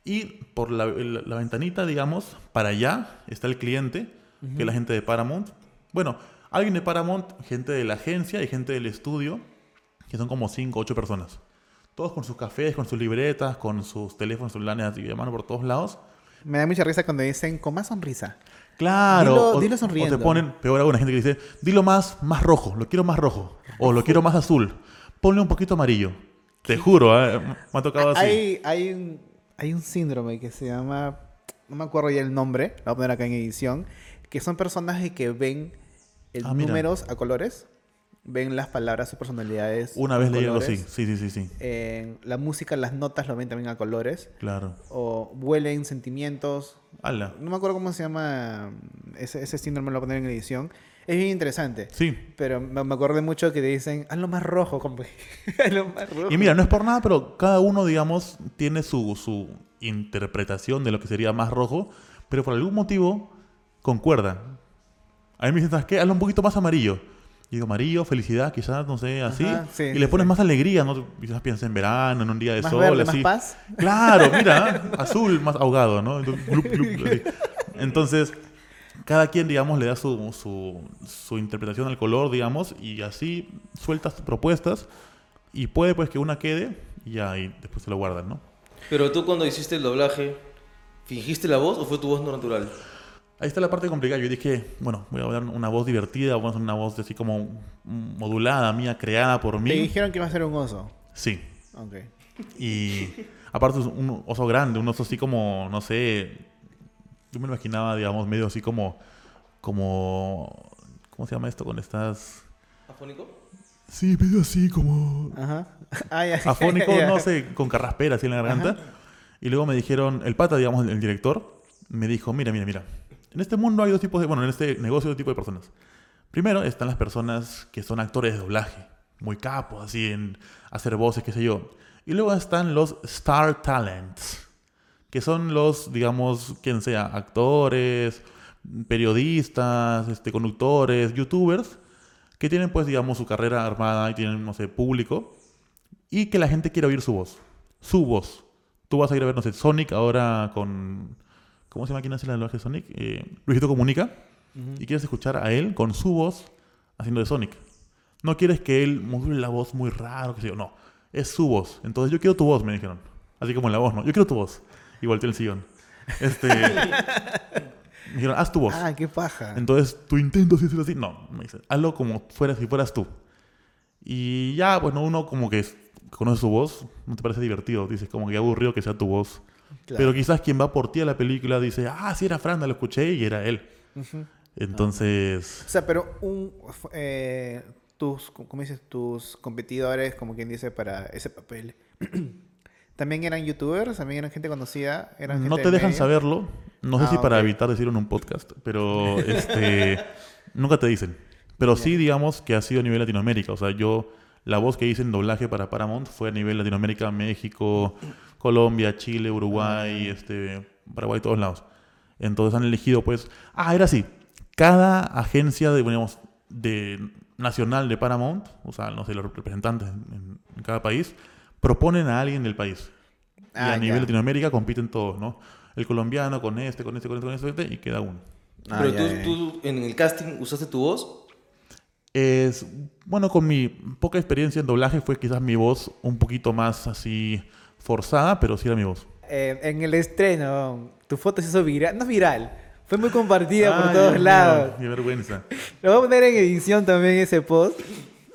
Y por la, la- la ventanita, digamos, para allá está el cliente, que es la gente de Paramount. Bueno, alguien de Paramount, gente de la agencia y gente del estudio, que son como cinco, ocho personas. Todos con sus cafés, con sus libretas, con sus teléfonos celulares así de mano por todos lados. Me da mucha risa cuando dicen con más sonrisa. Claro. Dilo- o, dilo o sonriendo. te ponen, peor aún, gente que dice, dilo más, más rojo, lo quiero más rojo. O lo quiero más azul. Ponle un poquito amarillo. Te juro, ¿eh? me ha tocado así. Hay, hay, un, hay un síndrome que se llama, no me acuerdo ya el nombre, lo voy a poner acá en edición, que son personajes que ven el Ah, números a colores, ven las palabras, sus personalidades. Una vez leí algo así. colores, Sí, sí, sí, sí. eh, la música, las notas lo ven también a colores. Claro. O huelen sentimientos. Ala. No me acuerdo cómo se llama ese, ese síndrome lo voy a poner en edición. Es bien interesante. Sí. Pero me, acordé mucho que te dicen, hazlo más rojo, compa. hazlo más rojo. Y mira, no es por nada, pero cada uno, digamos, tiene su, su interpretación de lo que sería más rojo, pero por algún motivo concuerdan. A mí me dicen, ¿sabes qué? Hazlo un poquito más amarillo. Y digo, amarillo, felicidad, quizás, no sé, así. Ajá, sí, y sí, le pones sí. más alegría, ¿no? Quizás piensas en verano, en un día de más sol, verde, así. más paz. Claro, mira, azul, más ahogado, ¿no? Entonces, glup, glup, así. Entonces, cada quien, digamos, le da su, su, su interpretación al color, digamos, y así sueltas propuestas y puede pues que una quede y y después se lo guardan, ¿no? Pero tú cuando hiciste el doblaje, ¿fingiste la voz o fue tu voz no natural? Ahí está la parte complicada. Yo dije, bueno, voy a dar una voz divertida, voy a hacer una voz así como modulada, mía, creada por Te mí. dijeron que iba a ser un oso. Sí. Ok. Y aparte es un oso grande, un oso así como, no sé, yo me lo imaginaba, digamos, medio así como, como, ¿cómo se llama esto? Cuando estás... ¿Afónico? Sí, medio así como... Ajá. Ah, Afónico, ya. no sé, con carraspera así en la garganta. Y luego me dijeron, el pata, digamos, el director, me dijo, mira, mira, mira, en este mundo hay dos tipos de, bueno, en este negocio hay dos tipos de personas. Primero están las personas que son actores de doblaje, muy capos, así en hacer voces, qué sé yo. Y luego están los star talents, que son los, digamos, quien sea, actores, periodistas, este, conductores, youtubers, que tienen, pues, digamos, su carrera armada y tienen, no sé, público, y que la gente quiere oír su voz. Su voz. Tú vas a ir a ver, no sé, Sonic ahora con... ¿Cómo se llama quién hace la doblaje de Sonic? Eh, Luisito Comunica. Y quieres escuchar a él con su voz haciendo de Sonic. No quieres que él module la voz muy raro, que sé yo. No, es su voz. Entonces yo quiero tu voz, me dijeron. Así como en la voz, ¿no? Yo quiero tu voz. Y volteé el sillón. Este... me dijeron, haz tu voz. Ah, qué paja. Entonces, tu intento si es así. No, me dice, hazlo como fuera, si fueras tú. Y ya, bueno, uno como que conoce su voz, no te parece divertido. Dices, como que aburrido que sea tu voz. Claro. Pero quizás quien va por ti a la película dice, ah, sí era Franda, lo escuché y era él. Ujú. Entonces, O sea, pero un, eh, tus, ¿cómo dices? Tus competidores, como quien dice, para ese papel, ¿también eran youtubers? ¿También eran gente conocida? ¿Eran no gente te del dejan medio? saberlo. No sé Ah, si para evitar decirlo en un podcast, pero este, nunca te dicen. Pero sí, digamos que ha sido a nivel Latinoamérica. O sea, yo, la voz que hice en doblaje para Paramount fue a nivel Latinoamérica, México, Colombia, Chile, Uruguay, este, Paraguay, todos lados. Entonces han elegido, pues, ah, era así. Cada agencia de, digamos, de nacional de Paramount, o sea, no sé, los representantes en, en cada país, proponen a alguien del país. Y Ah, a nivel ya. Latinoamérica compiten todos, ¿no? El colombiano con este, con este, con este, con este, y queda uno. Ah, Pero ya, tú, ya. tú en el casting usaste tu voz. Es, bueno, con mi poca experiencia en doblaje fue quizás mi voz un poquito más así forzada, pero sí era mi voz. Eh, en el estreno, tu foto se hizo viral. No es viral, fue muy compartida por todos Dios lados. Qué vergüenza. Lo voy a poner en edición también ese post.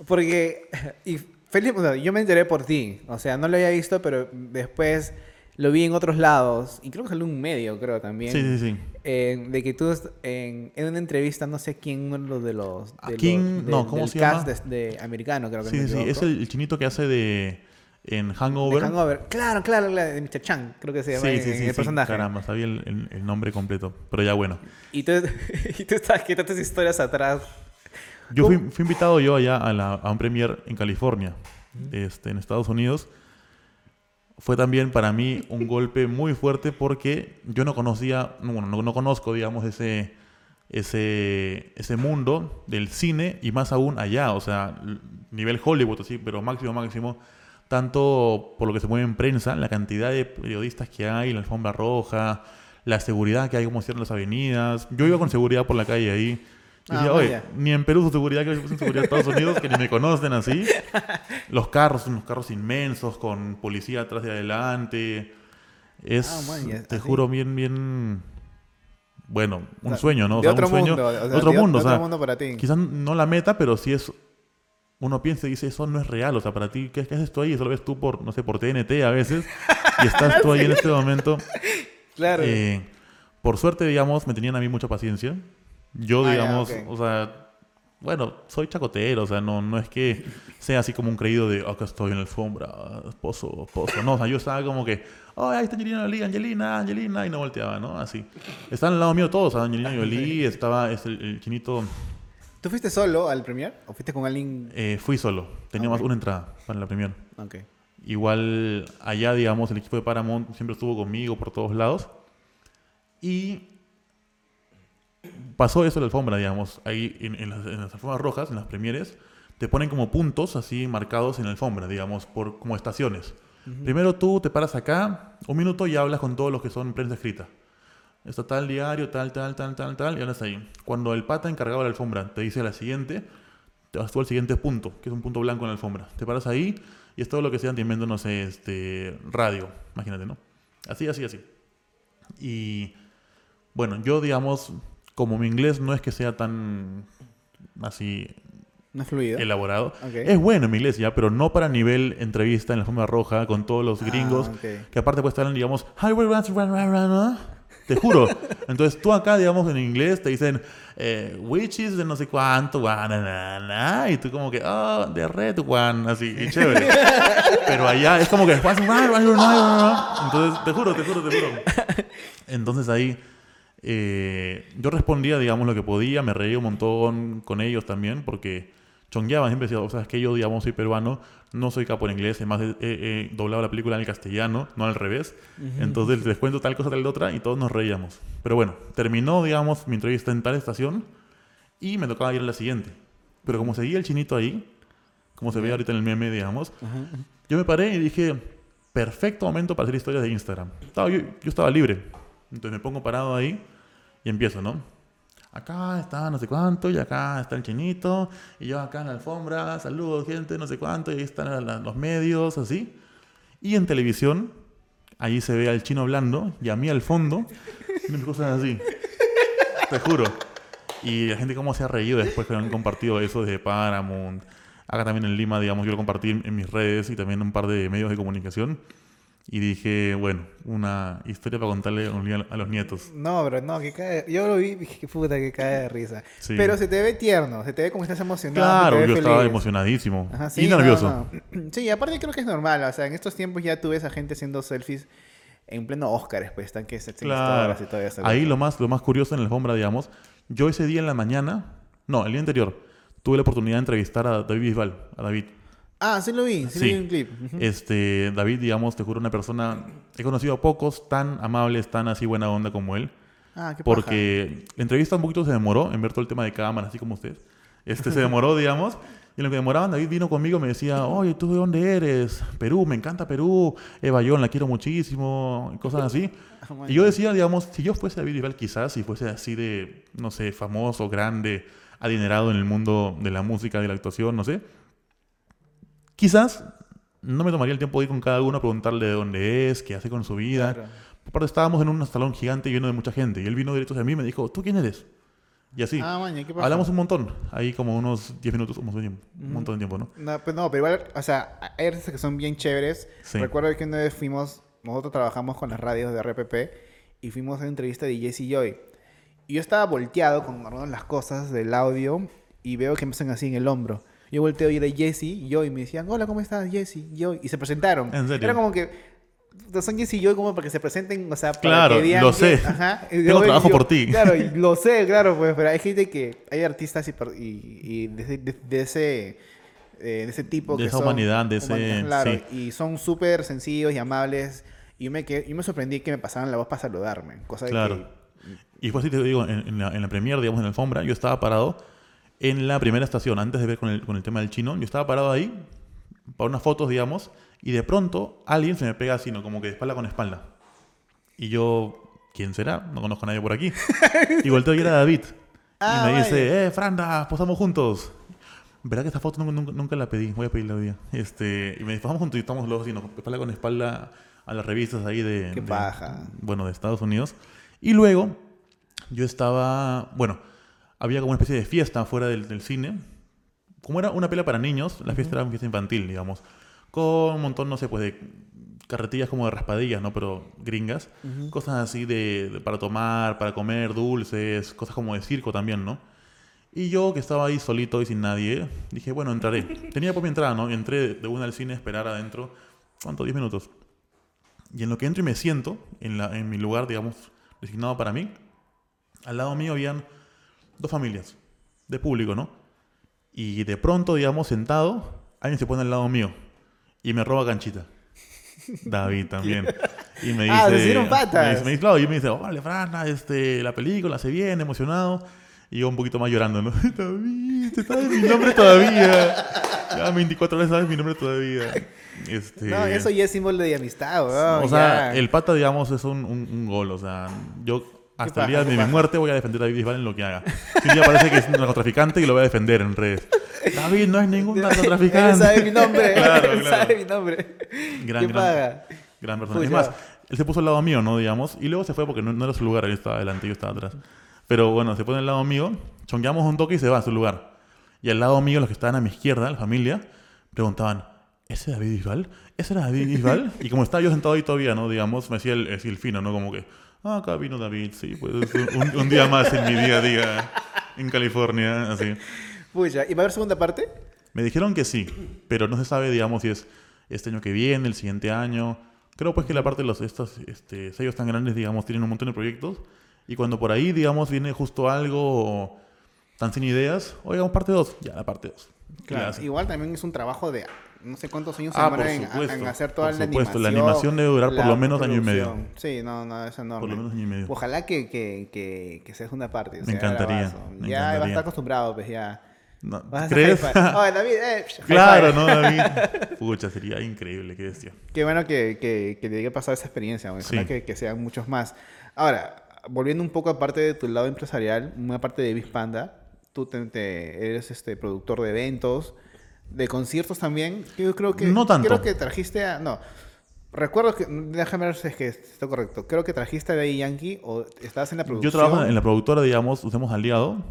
Porque. Y o sea, yo me enteré por ti. O sea, no lo había visto, pero después lo vi en otros lados. Y creo que salió un medio, creo también. Sí, sí, sí. eh, de que tú en, en una entrevista, no sé quién, uno de los. ¿A de quién? los- No, del- ¿cómo del se cast llama? De, de americano, creo que Sí, me sí, equivoco. es el, el chinito que hace de en Hangover. Hangover. Claro, claro, claro, de Mr. Chang, creo que se llama Sí, en, sí, sí, el sí, personaje. Caramba, sabía el, el- el nombre completo. Pero ya bueno. Y tú, y tú que tantas historias atrás. Yo fui, fui invitado yo allá a, la, a un premier en California, este, en Estados Unidos. Fue también para mí un golpe muy fuerte porque yo no conocía, no, bueno, no, no conozco, digamos, ese, ese, ese mundo del cine y más aún allá, o sea, nivel Hollywood, así, pero máximo, máximo, tanto por lo que se mueve en prensa, la cantidad de periodistas que hay, la alfombra roja, la seguridad que hay, como cierran las avenidas. Yo iba con seguridad por la calle ahí. Y Ah, decía, oye, ni en Perú su seguridad, que su seguridad de Estados Unidos, que ni me conocen así. Los carros, unos carros inmensos, con policía atrás y adelante. Es, Ah, man, te así. juro, bien, bien... Bueno, un O sea, sueño, ¿no? O de otro un sueño, mundo. o sea, otro de- mundo, de o sea, otro mundo para ti. quizás no la meta, pero sí es... Uno piensa y dice, eso no es real, o sea, para ti, ¿qué, qué haces tú ahí? Eso lo ves tú por, no sé, por TNT a veces, y estás tú ahí en este momento. Claro. Eh, por suerte, digamos, me tenían a mí mucha paciencia. Yo, Ah, digamos, ok. o sea, bueno, soy chacotero, o sea, no, no es que sea así como un creído de, acá estoy en la alfombra, esposo, esposo. No, o sea, yo estaba como que, oh, ahí está Angelina Jolie, Angelina, Angelina, y no volteaba, ¿no? Así. Estaban al lado mío todos, Angelina Jolie, estaba este, el, el chinito, ¿Tú fuiste solo al premier o fuiste con alguien? eh, fui solo, tenía Ah, más ok. una entrada para la primera. Ok. Igual allá, digamos, el equipo de Paramount siempre estuvo conmigo por todos lados. Y pasó eso en la alfombra, digamos. Ahí en, en las, en las alfombras rojas, en las premieres, te ponen como puntos así marcados en la alfombra, digamos, por como estaciones. Primero tú te paras acá, un minuto y hablas con todos los que son prensa escrita. Está tal diario, tal, tal, tal, tal, tal, y hablas ahí. Cuando el pata encargado de la alfombra te dice la siguiente, te vas tú al siguiente punto, que es un punto blanco en la alfombra. Te paras ahí y es todo lo que sean, te invento, no sé, este, radio, imagínate, ¿no? Así, así, así. Y bueno, yo, digamos, como mi inglés no es que sea tan así ¿No es fluido? elaborado, Ok. es bueno en mi inglés ya, pero no para nivel entrevista en la forma roja con todos los gringos, Ah, ok. que aparte pues estar, digamos, Te juro. Entonces tú acá, digamos, en inglés te dicen, eh, which is de no sé cuánto, guau, na, na, na", y tú como que, oh, the red one, así, y chévere. Pero allá es como que, entonces te juro, te juro, te juro. Entonces ahí eh, yo respondía, digamos, lo que podía, me reía un montón con ellos también, porque chongueaban, siempre decía, o sea, es que yo, digamos, soy peruano, no soy capo en inglés, además he, he- doblado la película en el castellano, no al revés. Entonces les cuento tal cosa, tal otra, y todos nos reíamos. Pero bueno, terminó, digamos, mi entrevista en tal estación, y me tocaba ir a la siguiente. Pero como seguía el chinito ahí, como se ve ahorita en el meme, digamos, yo me paré y dije, perfecto momento para hacer historias de Instagram. Estaba, yo, yo estaba libre. Entonces me pongo parado ahí y empiezo, ¿no? Acá está no sé cuánto y acá está el chinito y yo acá en la alfombra, saludos gente, no sé cuánto y ahí están los medios, así. Y en televisión, ahí se ve al chino hablando y a mí al fondo, unas cosas así. Te juro. Y la gente cómo se ha reído después que han compartido eso desde Paramount. Acá también en Lima, digamos, yo lo compartí en mis redes y también en un par de medios de comunicación. Y dije, bueno, una historia para contarle a los nietos. No, bro, no, que cae. Yo lo vi y dije, puta, que cae de risa. Sí. Pero se te ve tierno, se te ve como estás emocionado. Claro, se yo estaba emocionadísimo Ajá, y sí, no, nervioso. no. Sí, aparte creo que es normal. O sea, en estos tiempos ya tú ves a gente haciendo selfies en pleno Oscar, pues están que se Claro. y todo eso. Ahí lo más, lo más curioso en la alfombra, digamos, yo ese día en la mañana, no, el día anterior, tuve la oportunidad de entrevistar a David Bisbal, a David. Ah, sí lo vi, sí, Sí. vi un clip. Este, David, digamos, te juro, una persona, he conocido a pocos tan amables, tan así buena onda como él. Ah, qué paja. Porque la entrevista un poquito se demoró en ver todo el tema de cámara, así como usted. Este se demoró, digamos. Y en lo que demoraban, David vino conmigo y me decía, oye, ¿tú de dónde eres? Perú, me encanta Perú. Eva Yon, la quiero muchísimo. Y cosas así. Ah, Y yo decía, digamos, si yo fuese David Bisbal, quizás, si fuese así de, no sé, famoso, grande, adinerado en el mundo de la música, de la actuación, no sé. Quizás no me tomaría el tiempo de ir con cada uno a preguntarle de dónde es, qué hace con su vida. Claro. Aparte estábamos en un salón gigante lleno de mucha gente y él vino directo hacia mí y me dijo, ¿tú quién eres? Y así. Ah, maña, qué paja. Hablamos un montón, ahí como unos 10 minutos, un montón de tiempo, un montón de tiempo, ¿no? No, pues no, pero igual, o sea, hay artistas que son bien chéveres. Sí. Recuerdo que una vez fuimos, nosotros trabajamos con las radios de RPP y fuimos a una entrevista de Jesse Joy. Y yo estaba volteado con algunas las cosas del audio y veo que me hacen así en el hombro. Yo volteo y era Jesse y Joy me decían, hola, ¿cómo estás, Jesse? Joy. Y se presentaron. ¿En serio? Era como que son Jesse y Joy como para que se presenten, o sea, para Claro, que digan lo que- sé. Ajá. Y Tengo yo- trabajo yo- por ti. Claro, y lo sé, claro, pues, pero hay gente que, hay artistas y, y, y de, ese- de- de ese, eh, de ese tipo De que esa son humanidad, de ese- claro, sí. y son súper sencillos y amables. Y yo me, quedé- yo me sorprendí que me pasaran la voz para saludarme, cosa de Claro. que... Y fue así, te digo, en, en la, en la premier, digamos, en la alfombra, yo estaba parado en la primera estación, antes de ver con el, con el tema del chino, yo estaba parado ahí para unas fotos, digamos, y de pronto alguien se me pega así, ¿no? Como que de espalda con espalda. Y yo, ¿quién será? No conozco a nadie por aquí. y volteo y era David. Ah, y me vaya. dice, eh, Franda, posamos juntos. ¿Verdad que esta foto nunca, nunca, nunca la pedí? Voy a pedirla hoy día. Este, y me posamos juntos y estamos los así, ¿no? espalda con espalda a las revistas ahí de... Qué de- paja. Bueno, de Estados Unidos. Y luego yo estaba, bueno, había como una especie de fiesta fuera del, del cine. Como era una pela para niños, la fiesta era una fiesta infantil, digamos. Con un montón, no sé, pues de carretillas como de raspadillas, ¿no? Pero gringas. Cosas así de, de- para tomar, para comer, dulces, cosas como de circo también, ¿no? Y yo, que estaba ahí solito y sin nadie, dije, bueno, entraré. Tenía por mi entrada, ¿no? Entré de una al cine a esperar adentro, ¿cuánto? 10 minutos. Y en lo que entro y me siento, en, la, en mi lugar, digamos, designado para mí, al lado mío habían dos familias de público, ¿no? Y de pronto, digamos, sentado, alguien se pone al lado mío y me roba canchita. David también. Y me dice. Ah, hicieron patas. Me dice, me dice, claro, y me dice, vale, Frana, este, la película se viene, emocionado. Y yo un poquito más llorando, ¿no? David, te sabes mi nombre todavía. Ya 24 horas sabes mi nombre todavía. Este, No, eso ya es símbolo de amistad, weón. o sea, ya. el pata, digamos, es un, un- un gol. O sea, yo hasta el día de mi muerte voy a defender a David Bisbal en lo que haga. Si un día parece que es un narcotraficante y lo voy a defender en redes. David no es ningún Él narcotraficante. sabe mi nombre. Claro, Él claro. sabe mi nombre. Gran, ¿Qué gran, paga? gran persona. Pucha. Es más, él se puso al lado mío, ¿no? Digamos, y luego se fue porque no, no era su lugar, él estaba adelante y yo estaba atrás. Pero bueno, se pone al lado mío, chongueamos un toque y se va a su lugar. Y al lado mío, los que estaban a mi izquierda, la familia, preguntaban, ¿ese David Bisbal? ¿Ese era David Bisbal? y como estaba yo sentado ahí todavía, ¿no? Digamos, me hacía el, el fino, ¿no? Como que, ah, acá vino David, sí, pues un, un día más en mi día a día en California, así. Pucha, ¿y va a haber segunda parte? Me dijeron que sí, pero no se sabe, digamos, si es este año que viene, el siguiente año. Creo pues que la parte de los estos este, sellos tan grandes, digamos, tienen un montón de proyectos. Y cuando por ahí, digamos, viene justo algo tan sin ideas, oigamos parte 2, ya la parte 2. Claro. Igual también es un trabajo de no sé cuántos años se Ah, demoran en, en hacer toda por la supuesto. animación. La animación debe durar por lo menos año y medio. Sí, no, no, es enorme. Por lo menos año y medio. Ojalá que, que, que, que sea segunda parte. o Me sea, encantaría, me ya vas a encantaría. estar acostumbrado, pues ya. No, Vas a ¿Crees? Oye, David, eh, claro. ¿no, David? Pucha, sería increíble, qué bestia. Qué bueno que, que, que te haya pasado esa experiencia, ojalá Sí. que, que sean muchos más. Ahora, volviendo un poco aparte de tu lado empresarial, una parte de Bispanda, tú te, te- eres este productor de eventos, de conciertos también. Yo creo que No tanto. Creo que trajiste a no. Recuerdo que déjame ver si es que está correcto. Creo que trajiste a Daddy Yankee o estabas en la producción. Yo trabajo en la productora, digamos, nos hemos aliado.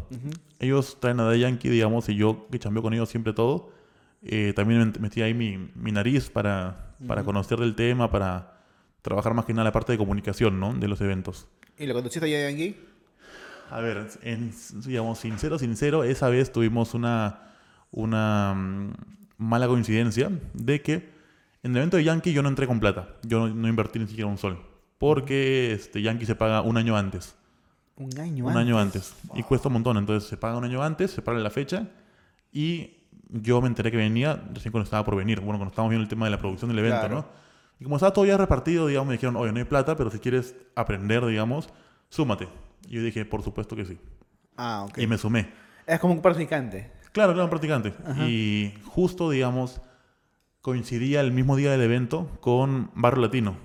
Ellos traen a Daddy Yankee, digamos, y yo que chambeo con ellos siempre todo. eh, también met- metí ahí mi, mi nariz para, para conocer del tema, para trabajar más que nada la parte de comunicación, ¿no? De los eventos. ¿Y lo conduciste a Daddy Yankee? A ver, en, digamos, sincero, sincero, esa vez tuvimos una, una mm, mala coincidencia de que en el evento de Yankee yo no entré con plata. Yo no, no invertí ni siquiera un sol. Porque este, Yankee se paga un año antes. Un año Un antes. año antes. Y cuesta un montón. Entonces se paga un año antes, se paga la fecha. Y yo me enteré que venía recién cuando estaba por venir. Bueno, cuando estábamos viendo el tema de la producción del evento, Claro. ¿no? Y como estaba todo ya repartido, digamos, me dijeron, oye, no hay plata, pero si quieres aprender, digamos, súmate. Y yo dije, por supuesto que sí. Ah, ok. Y me sumé. Es como un practicante. Claro, claro, un practicante. Y justo, digamos, coincidía el mismo día del evento con Barrio Latino,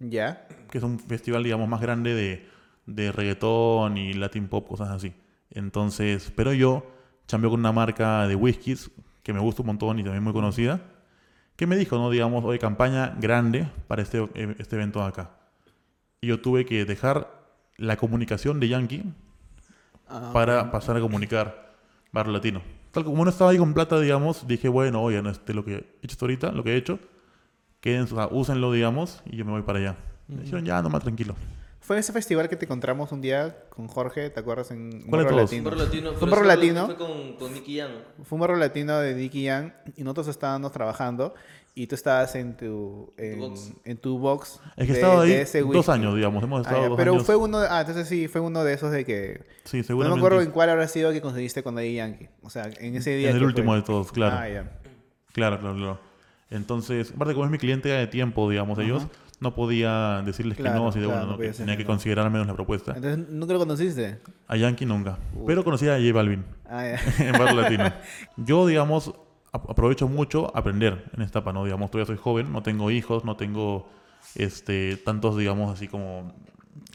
¿Ya? que es un festival, digamos, más grande de, de reggaetón y latin pop, cosas así. Entonces, pero yo chambeo con una marca de whiskies que me gusta un montón y también muy conocida, que me dijo, ¿no? Digamos, oye, campaña grande para este, eh, este evento acá. Y yo tuve que dejar la comunicación de Yankee Ah, para pasar a comunicar Barrio Latino. Tal como no estaba ahí con plata, digamos, dije, bueno, oye, no, este, lo que he hecho ahorita, lo que he hecho, quédense, o sea, úsenlo, digamos, y yo me voy para allá. Me dijeron, ya, nomás tranquilo. Fue ese festival que te encontramos un día con Jorge, ¿te acuerdas? En un. Un latino. barro latino. Fue un barrio eso latino. Fue con, con Nicky Young. Fue un barrio latino de Dicky Young y nosotros estábamos trabajando y tú estabas en tu, en, box. en tu box. Es que he de- estado ahí de ese dos años, digamos, hemos Ah, estado ya, dos pero años. fue uno, de- ah, entonces sí, fue uno de esos de que... Sí, No me seguramente. acuerdo en cuál habrá sido que conseguiste con Daddy Yankee. O sea, en ese día. en el último fue. de todos, claro. Ah, ya. Claro, claro, claro. Entonces, aparte como es mi cliente de tiempo, digamos, ellos, no podía decirles Claro, que no, así de claro, bueno, no ¿no? tenía que no. considerar al menos la propuesta. Entonces, ¿nunca lo conociste? A Yankee nunca. Pero conocía a J Balvin. Ah, ya. en Barrio Latino. Yo, digamos, aprovecho mucho aprender en esta etapa, ¿no? Digamos, todavía soy joven, no tengo hijos, no tengo este, tantos, digamos, así como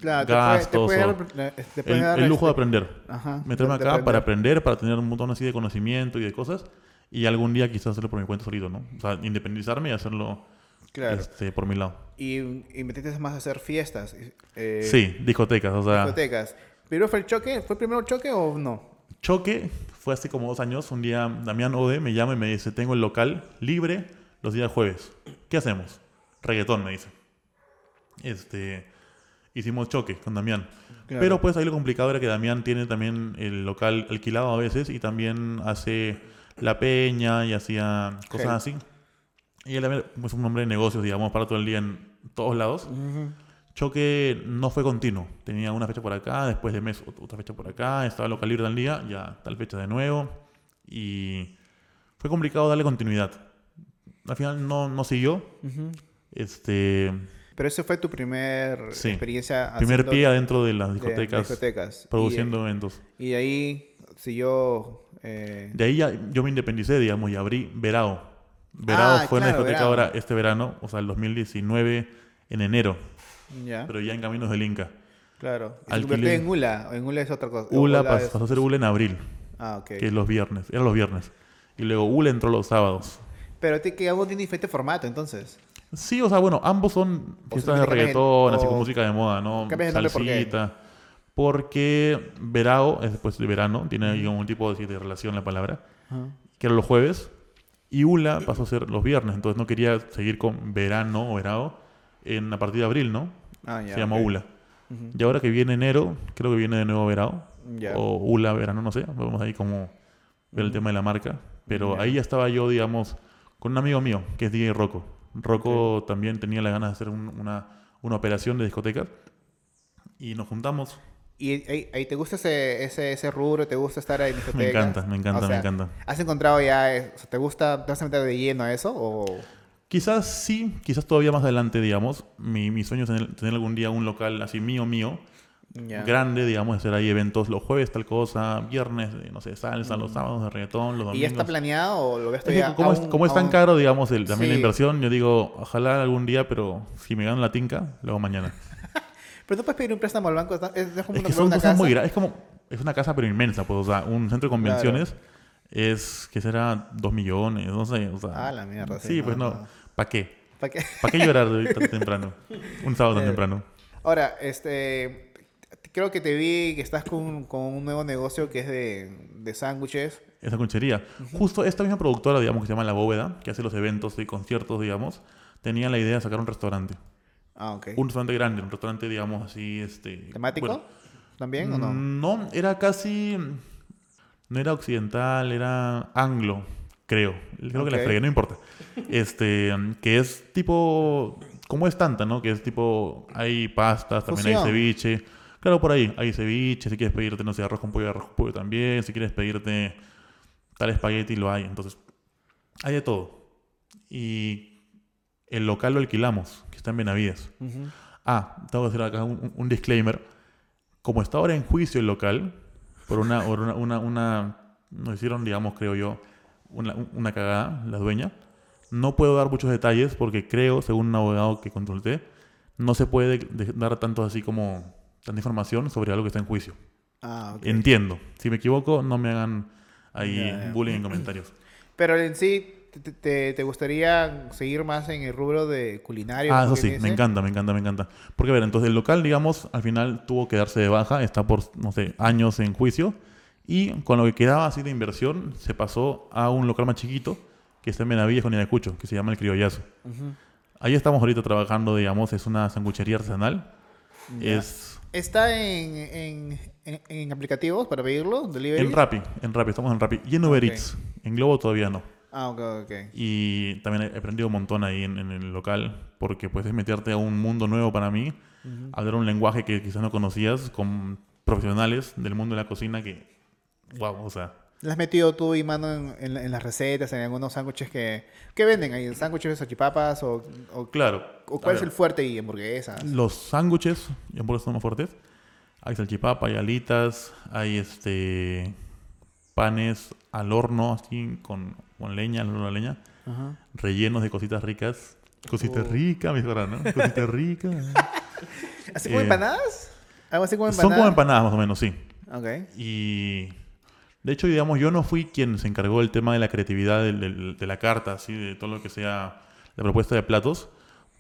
Claro, te puede- gastos te puede, o dar- te puede el, dar el lujo de este- aprender. Ajá, Meterme acá para aprender, para tener un montón así de conocimiento y de cosas. Y algún día quizás hacerlo por mi cuenta solito, ¿no? O sea, independizarme y hacerlo Claro. este, por mi lado. Y, y metiste más a hacer fiestas. eh, sí, discotecas, o sea, Discotecas. ¿Pero fue el choque? ¿Fue el primer choque o no? choque fue hace como dos años. Un día Damián Ode me llama y me dice, tengo el local libre los días jueves. ¿Qué hacemos? Reggaetón, me dice. Este, hicimos choque con Damián. Claro. Pero pues ahí lo complicado era que Damián tiene también el local alquilado a veces y también hace la peña y hacía cosas Gel. así. Y él es un hombre de negocios, digamos, para todo el día en todos lados. Ujú. Choque no fue continuo. Tenía una fecha por acá, después de mes ot- otra fecha por acá, estaba local libre al día, ya tal fecha de nuevo. Y fue complicado darle continuidad. Al final no, no siguió. Ujú. Este, Pero ese fue tu primer Sí. experiencia primer pie adentro de las de discotecas, discotecas. produciendo eventos. Y, y de ahí siguió... eh, De ahí ya yo me independicé, digamos, y abrí Verao. Verao Ah, fue una claro, discoteca Verao. ahora este verano, o sea, el 2019 en enero, ya, pero ya en Caminos del Inca. claro. ¿Y se convirtió en Ula? ¿O en Ula es otra cosa? ULA Ula pas- es- pasó a ser ULA en abril, Ah, ok. que es los viernes, eran los viernes. Y luego ULA entró los sábados. Pero te, que algo tiene diferente formato, entonces. Sí, o sea, bueno, ambos son fiestas de el- reggaetón, así o con música de moda, ¿no? nombre, ¿por? Salsita. Porque Verao es después de verano, tiene un tipo de, de relación la palabra, que eran los jueves. Y ULA pasó a ser los viernes, entonces no quería seguir con verano o verao en, a partir de abril, ¿no? Ah, ya. Se llama ok. ULA. Y ahora que viene enero, creo que viene de nuevo verao. Ya. O ULA verano, no sé. Vamos ahí como ver el tema de la marca. Pero ahí ya estaba yo, digamos, con un amigo mío, que es DJ Rocco. Rocco también tenía la ganas de hacer un- una, una operación de discotecas. Y nos juntamos. ¿Y ahí, ahí te gusta ese, ese, ese rubro? ¿Te gusta estar en discotecas? Me encanta, me encanta, O sea, me encanta. ¿Has encontrado ya... eh, o sea, ¿Te gusta? ¿Te vas a meter de lleno a eso? ¿O...? Quizás sí, quizás todavía más adelante, digamos. Mi, mi sueño es tener, tener algún día un local así mío, mío. Grande, digamos, hacer ahí eventos los jueves, tal cosa. Viernes, eh, no sé, salsa, los sábados de reggaetón, los ¿Y domingos. ya está planeado o lo Es que como, es, aún- como es tan caro, digamos, el, también la inversión, yo digo, ojalá algún día, pero si me gano la tinca, lo hago mañana. Pero tú puedes pedir un préstamo al banco. Es, es como es una, que son una cosas casa. muy grandes. Es como, es una casa pero inmensa, pues, o sea, un centro de convenciones es, que será dos millones, no sé, o sea. Ah, la mierda, sí, Sí, pues no. ¿Para qué? ¿Para qué? ¿Para qué llorar tan temprano? Un sábado tan Eh, temprano. Ahora, este... Creo que te vi que estás con, con un nuevo negocio que es de, de sándwiches. Esa conchería. Justo esta misma productora, digamos, que se llama La Bóveda, que hace los eventos y conciertos, digamos, tenía la idea de sacar un restaurante. Ah, ok. Un restaurante grande, un restaurante, digamos, así, este... ¿Temático? bueno, ¿También o no? No, era casi. No era occidental, era anglo, creo. Creo que la fregué, no importa. Este, que es tipo. Como es tanta, ¿no? Que es tipo. Hay pastas, también hay ceviche. Claro, por ahí. Hay ceviche. Si quieres pedirte, no sé, arroz con pollo, arroz con pollo también. Si quieres pedirte tal espagueti, lo hay. Entonces, hay de todo. Y el local lo alquilamos, que está en Benavides. Ah, tengo que hacer acá un, un disclaimer. Como está ahora en juicio el local, por una, por una, una, una- nos hicieron, digamos, creo yo, una, una cagada, la dueña. No puedo dar muchos detalles porque creo, según un abogado que consulté, no se puede de- dar tanto así como tanta información sobre algo que está en juicio. Ah. Entiendo. Si me equivoco, no me hagan ahí bullying en comentarios. Pero en sí, te, te- te gustaría seguir más en el rubro de culinario? Ah, eso sí, me encanta, me encanta, me encanta. Porque, a ver, entonces el local, digamos, al final tuvo que darse de baja, está por, no sé, años en juicio, y con lo que quedaba así de inversión, se pasó a un local más chiquito, que está en Benavides con Ayacucho, que se llama El Criollazo. Ujú. Ahí estamos ahorita trabajando, digamos, es una sanguchería artesanal. Es ¿Está en, en, en- en aplicativos para pedirlo? ¿Delivery? en Rappi, en Rappi, estamos en Rappi. Y en Uber Ok. Eats, en Globo todavía no. Ah, ok, ok. Y también he aprendido un montón ahí en, en el local, porque pues es meterte a un mundo nuevo para mí, hablar un lenguaje que quizás no conocías, con profesionales del mundo de la cocina que, wow, o sea, ¿Le has metido tú y mano en, en en las recetas, en algunos sándwiches que, que venden ahí? ¿Sándwiches de salchipapas o, o, claro. o cuál es ver, el fuerte y hamburguesas? Los sándwiches, y hamburguesas son más fuertes. Hay salchipapa, hay alitas, hay este panes al horno, así con, con leña, al horno de leña, Ajá. rellenos de cositas ricas. Cositas Oh. ricas, dijeron, ¿no? Cositas ricas. ¿Así como Eh, empanadas? ¿Algo así como Son empanadas? como empanadas más o menos, sí. Ok. Y de hecho, digamos, yo no fui quien se encargó del tema de la creatividad de, la carta, así, de todo lo que sea la propuesta de platos,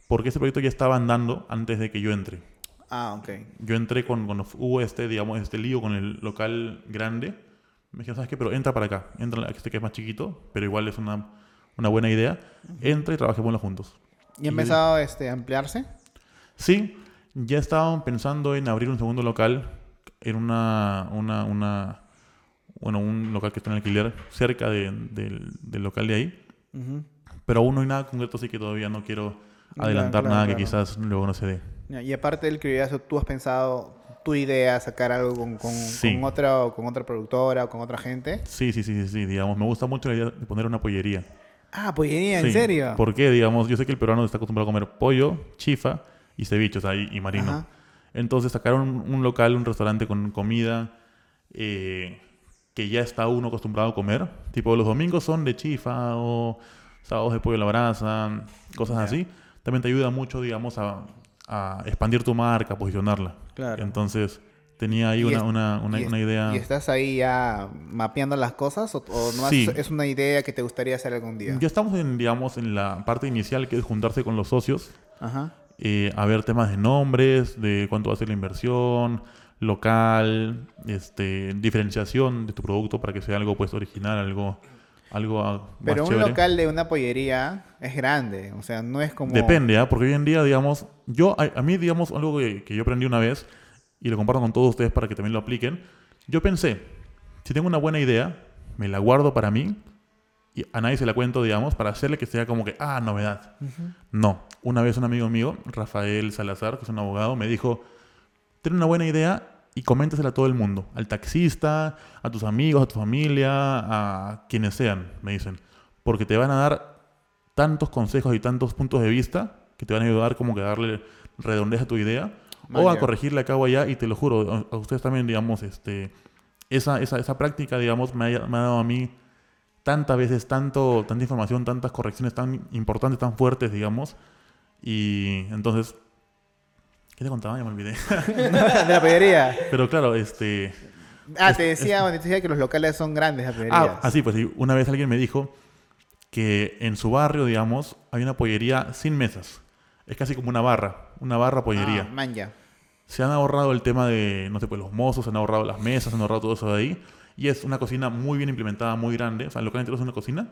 porque ese proyecto ya estaba andando antes de que yo entre. Ah, ok. Yo entré con, cuando hubo este, digamos, este lío con el local grande. Me dijeron, ¿sabes qué? Pero entra para acá. Entra a este que es más chiquito, pero igual es una, una buena idea. Entra y trabajémoslo juntos. ¿Y ha empezado este, a ampliarse? Sí, ya estaban pensando en abrir un segundo local en una, una, una bueno, un local que está en alquiler cerca de- del, del local de ahí. Pero aún no hay nada concreto, así que todavía no quiero adelantar claro, nada claro. que quizás luego no se dé. Y aparte del criollizazo, ¿tú has pensado tu idea, sacar algo con, con, Sí. con otra, con otra productora o con otra gente? Sí, sí, sí, sí, sí, digamos, me gusta mucho la idea de poner una pollería. Ah, pollería, ¿en Sí. serio? ¿Por qué? Digamos, yo sé que el peruano está acostumbrado a comer pollo, chifa y ceviche, o sea, y, y marino. Ajá. Entonces sacaron un, un local, un restaurante con comida eh, que ya está uno acostumbrado a comer. Tipo, los domingos son de chifa o sábados de pollo a la brasa, cosas así. También te ayuda mucho, digamos, a, a expandir tu marca, a posicionarla. Claro. Entonces tenía ahí una, es- una, una, ¿Y es- una idea... ¿Y estás ahí ya mapeando las cosas o, o nomás Sí. es una idea que te gustaría hacer algún día? Ya estamos en, digamos, en la parte inicial que es juntarse con los socios Ajá. eh, a ver temas de nombres, de cuánto va a ser la inversión, local, este, diferenciación de tu producto para que sea algo pues original, algo, algo más Pero un chévere. local de una pollería es grande, o sea, no es como... Depende, ¿ah? porque hoy en día, digamos, yo, a, a mí, digamos, algo que, que yo aprendí una vez y lo comparto con todos ustedes para que también lo apliquen. Yo pensé, si tengo una buena idea, me la guardo para mí y a nadie se la cuento, digamos, para hacerle que sea como que, ah, novedad. Ujú. No. Una vez un amigo mío, Rafael Salazar, que es un abogado, me dijo, ten una buena idea y coméntasela a todo el mundo. Al taxista, a tus amigos, a tu familia, a quienes sean, me dicen. Porque te van a dar tantos consejos y tantos puntos de vista que te van a ayudar como que a darle redondez a tu idea. o a Vaya. corregirle acá o allá y te lo juro, a ustedes también, digamos, este, esa, esa, esa práctica, digamos, me ha, me ha dado a mí tantas veces, tanto, tanta información, tantas correcciones tan importantes, tan fuertes, digamos. Y entonces, ¿qué te contaba? Ya me olvidé. de la pollería. Pero claro, este... Ah, Es- te decía, te decía que los locales son grandes, las. Ah, así pues, sí, una vez alguien me dijo que en su barrio, digamos, hay una pollería sin mesas. Es casi como una barra, una barra pollería. Ah, man, ya. Se han ahorrado el tema de, no sé, pues los mozos, se han ahorrado las mesas, se han ahorrado todo eso de ahí. Y es una cocina muy bien implementada, muy grande. O sea, el local entero es una cocina.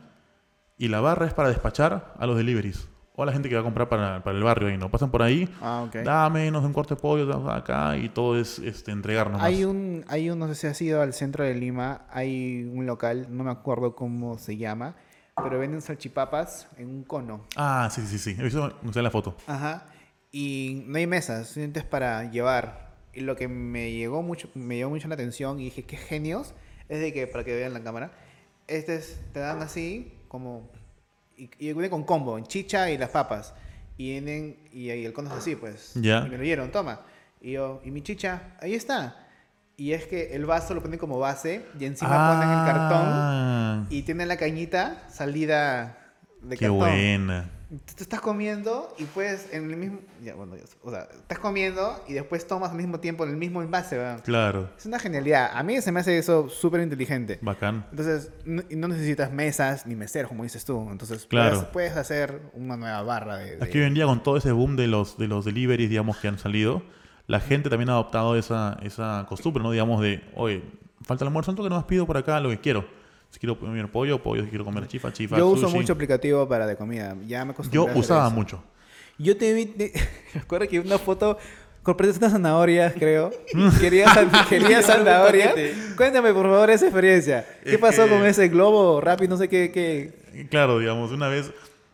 Y la barra es para despachar a los deliveries. O a la gente que va a comprar para, para el barrio ahí, ¿no? Pasan por ahí, Ah, dame, nos un corte de pollo dame acá y todo es este, entregarnos. Hay un, hay un, no sé si has ido al centro de Lima, hay un local, no me acuerdo cómo se llama, pero venden salchipapas en un cono. Ah, sí, sí, sí. He visto no sé, la foto. Ajá. Y no hay mesas, simplemente es para llevar. Y lo que me llegó mucho, me llamó mucho la atención y dije, qué genios, es de que, para que vean la cámara, este es, te dan así, como, y, y viene con combo, en chicha y las papas. Y vienen, y, el cono es así, pues. Ya. Y me lo dieron, toma. Y yo, y mi chicha, ahí está. Y es que el vaso lo ponen como base y encima ponen el cartón Ah, y tiene la cañita salida de Qué cartón. buena. Tú te estás comiendo y puedes en el mismo. Ya, bueno, ya, o sea, estás comiendo y después tomas al mismo tiempo en el mismo envase, ¿verdad? Claro. Es una genialidad. A mí se me hace eso súper inteligente. Bacán. Entonces, no, necesitas mesas ni meseros, como dices tú. Entonces, Claro. puedes, puedes hacer una nueva barra de. de- Aquí hoy en día con todo ese boom de los, de los deliveries, digamos, que han salido, la gente también ha adoptado esa, esa costumbre, ¿no? Digamos de, oye, falta el almuerzo, que no más pido por acá lo que quiero. Si quiero comer pollo, pollo. Si quiero comer chifa, chifa, Yo uso sushi. mucho aplicativo para de comida. Ya me Yo usaba mucho. Yo te vi. te- que una foto. Compraste unas zanahorias, creo. Querías, querías zanahorias. Cuéntame, por favor, esa experiencia. ¿Qué Es pasó que- con ese globo rápido? No sé qué. qué... Claro, digamos, una vez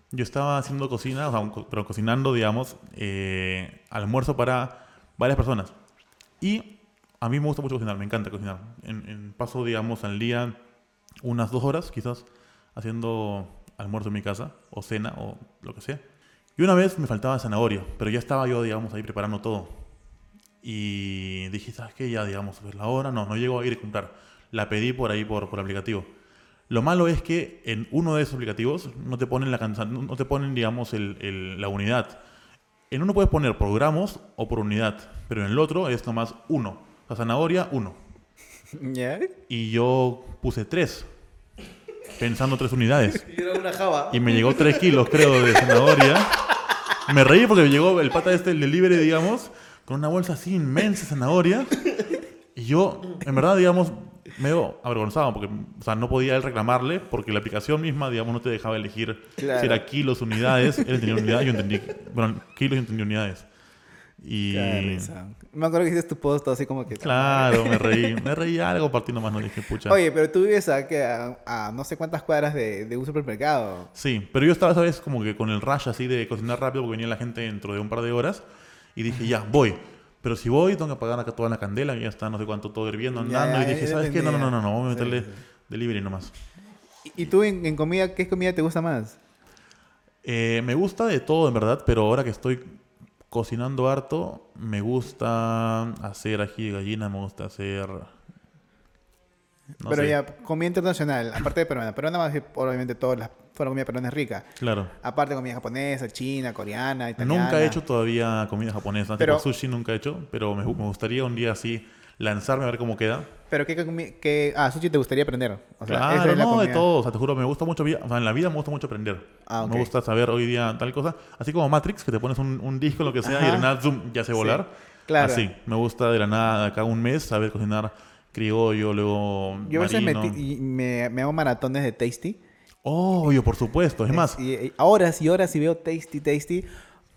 yo estaba haciendo cocina, o sea, co- pero cocinando, digamos, eh, almuerzo para varias personas. Y a mí me gusta mucho cocinar, me encanta cocinar. En, en- paso, digamos, al día unas dos horas, quizás, haciendo almuerzo en mi casa, o cena, o lo que sea. Y una vez me faltaba zanahoria, pero ya estaba yo, digamos, ahí preparando todo. Y dije, ¿sabes qué? Ya, digamos, es la hora. No, no llego a ir a comprar. La pedí por ahí, por, por aplicativo. Lo malo es que en uno de esos aplicativos no te ponen, la, cansa- no te ponen digamos, el- el- la unidad. En uno puedes poner por gramos o por unidad, pero en el otro es nomás uno. La zanahoria, uno. ¿Ya? Y yo puse tres, pensando tres unidades. Y era una java. Y me llegó tres kilos, creo, de zanahoria. Me reí porque me llegó el pata este, el delivery, digamos, con una bolsa así inmensa de zanahoria. Y yo, en verdad, digamos, medio avergonzado, porque, o sea, no podía él reclamarle, porque la aplicación misma, digamos, no te dejaba elegir Claro. si era kilos, unidades. Él entendía unidades, yo entendí, bueno, kilos y entendí unidades. Y Qué risa. Me acuerdo que hiciste tu post así como que... claro, me reí, me reí algo partiendo más, no dije, pucha. Oye, pero tú vives a, a, a no sé cuántas cuadras de, de un supermercado. Sí, pero yo estaba, ¿sabes? Como que con el rush así de cocinar rápido porque venía la gente dentro de un par de horas y dije, ya, voy. Pero si voy, tengo que apagar acá toda la candela, que ya está no sé cuánto todo hirviendo, andando. ya, y dije, ¿sabes qué? No, no, no, no, no, vamos a meterle Sí, sí. delivery nomás. ¿Y y tú en, en comida, qué comida te gusta más? Eh, me gusta de todo, en verdad, pero ahora que estoy cocinando harto, me gusta hacer ají de gallina, me gusta hacer... no pero sé, ya, comida internacional, aparte de peruana. Peruana más obviamente todas las... Toda la comida peruana es rica. Claro. Aparte comida japonesa, china, coreana, italiana. Nunca he hecho todavía comida japonesa, Pero- tipo sushi nunca he hecho, pero me, me gustaría un día así lanzarme a ver cómo queda. Pero qué, comi- qué- Ah, sushi te gustaría aprender. O sea, esa claro, es la no, de todo. O sea, te juro, me gusta mucho. O sea, en la vida me gusta mucho aprender. Ah, ok. Me gusta saber hoy día tal cosa. Así como Matrix, que te pones un, un disco, lo que sea, y Ajá. de la nada, zoom, ya sé Sí, volar. claro. Así. Me gusta de la nada, de acá un mes, saber cocinar criollo, luego. Yo a veces me, marino. ti- y me, me hago maratones de Tasty. Obvio, por supuesto. Es más, Y, y horas y horas y veo Tasty, Tasty.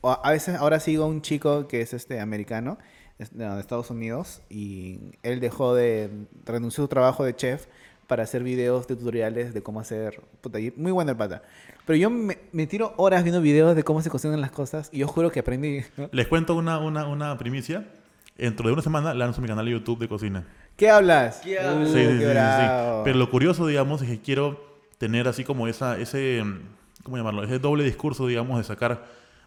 O a, veces ahora sigo a un chico que es este americano, de, Estados Unidos, y él dejó de, renunció a su trabajo de chef para hacer videos de tutoriales de cómo hacer... puta, muy bueno el pata. Pero yo me, me tiro horas viendo videos de cómo se cocinan las cosas y yo juro que aprendí. ¿no? les cuento una, una, una primicia. Dentro de una semana lanzo mi canal de YouTube de cocina. ¿Qué hablas? ¿Qué Uh? Sí, sí, qué sí. Pero lo curioso, digamos, es que quiero tener así como esa, ese, ¿cómo llamarlo? Ese doble discurso, digamos, de sacar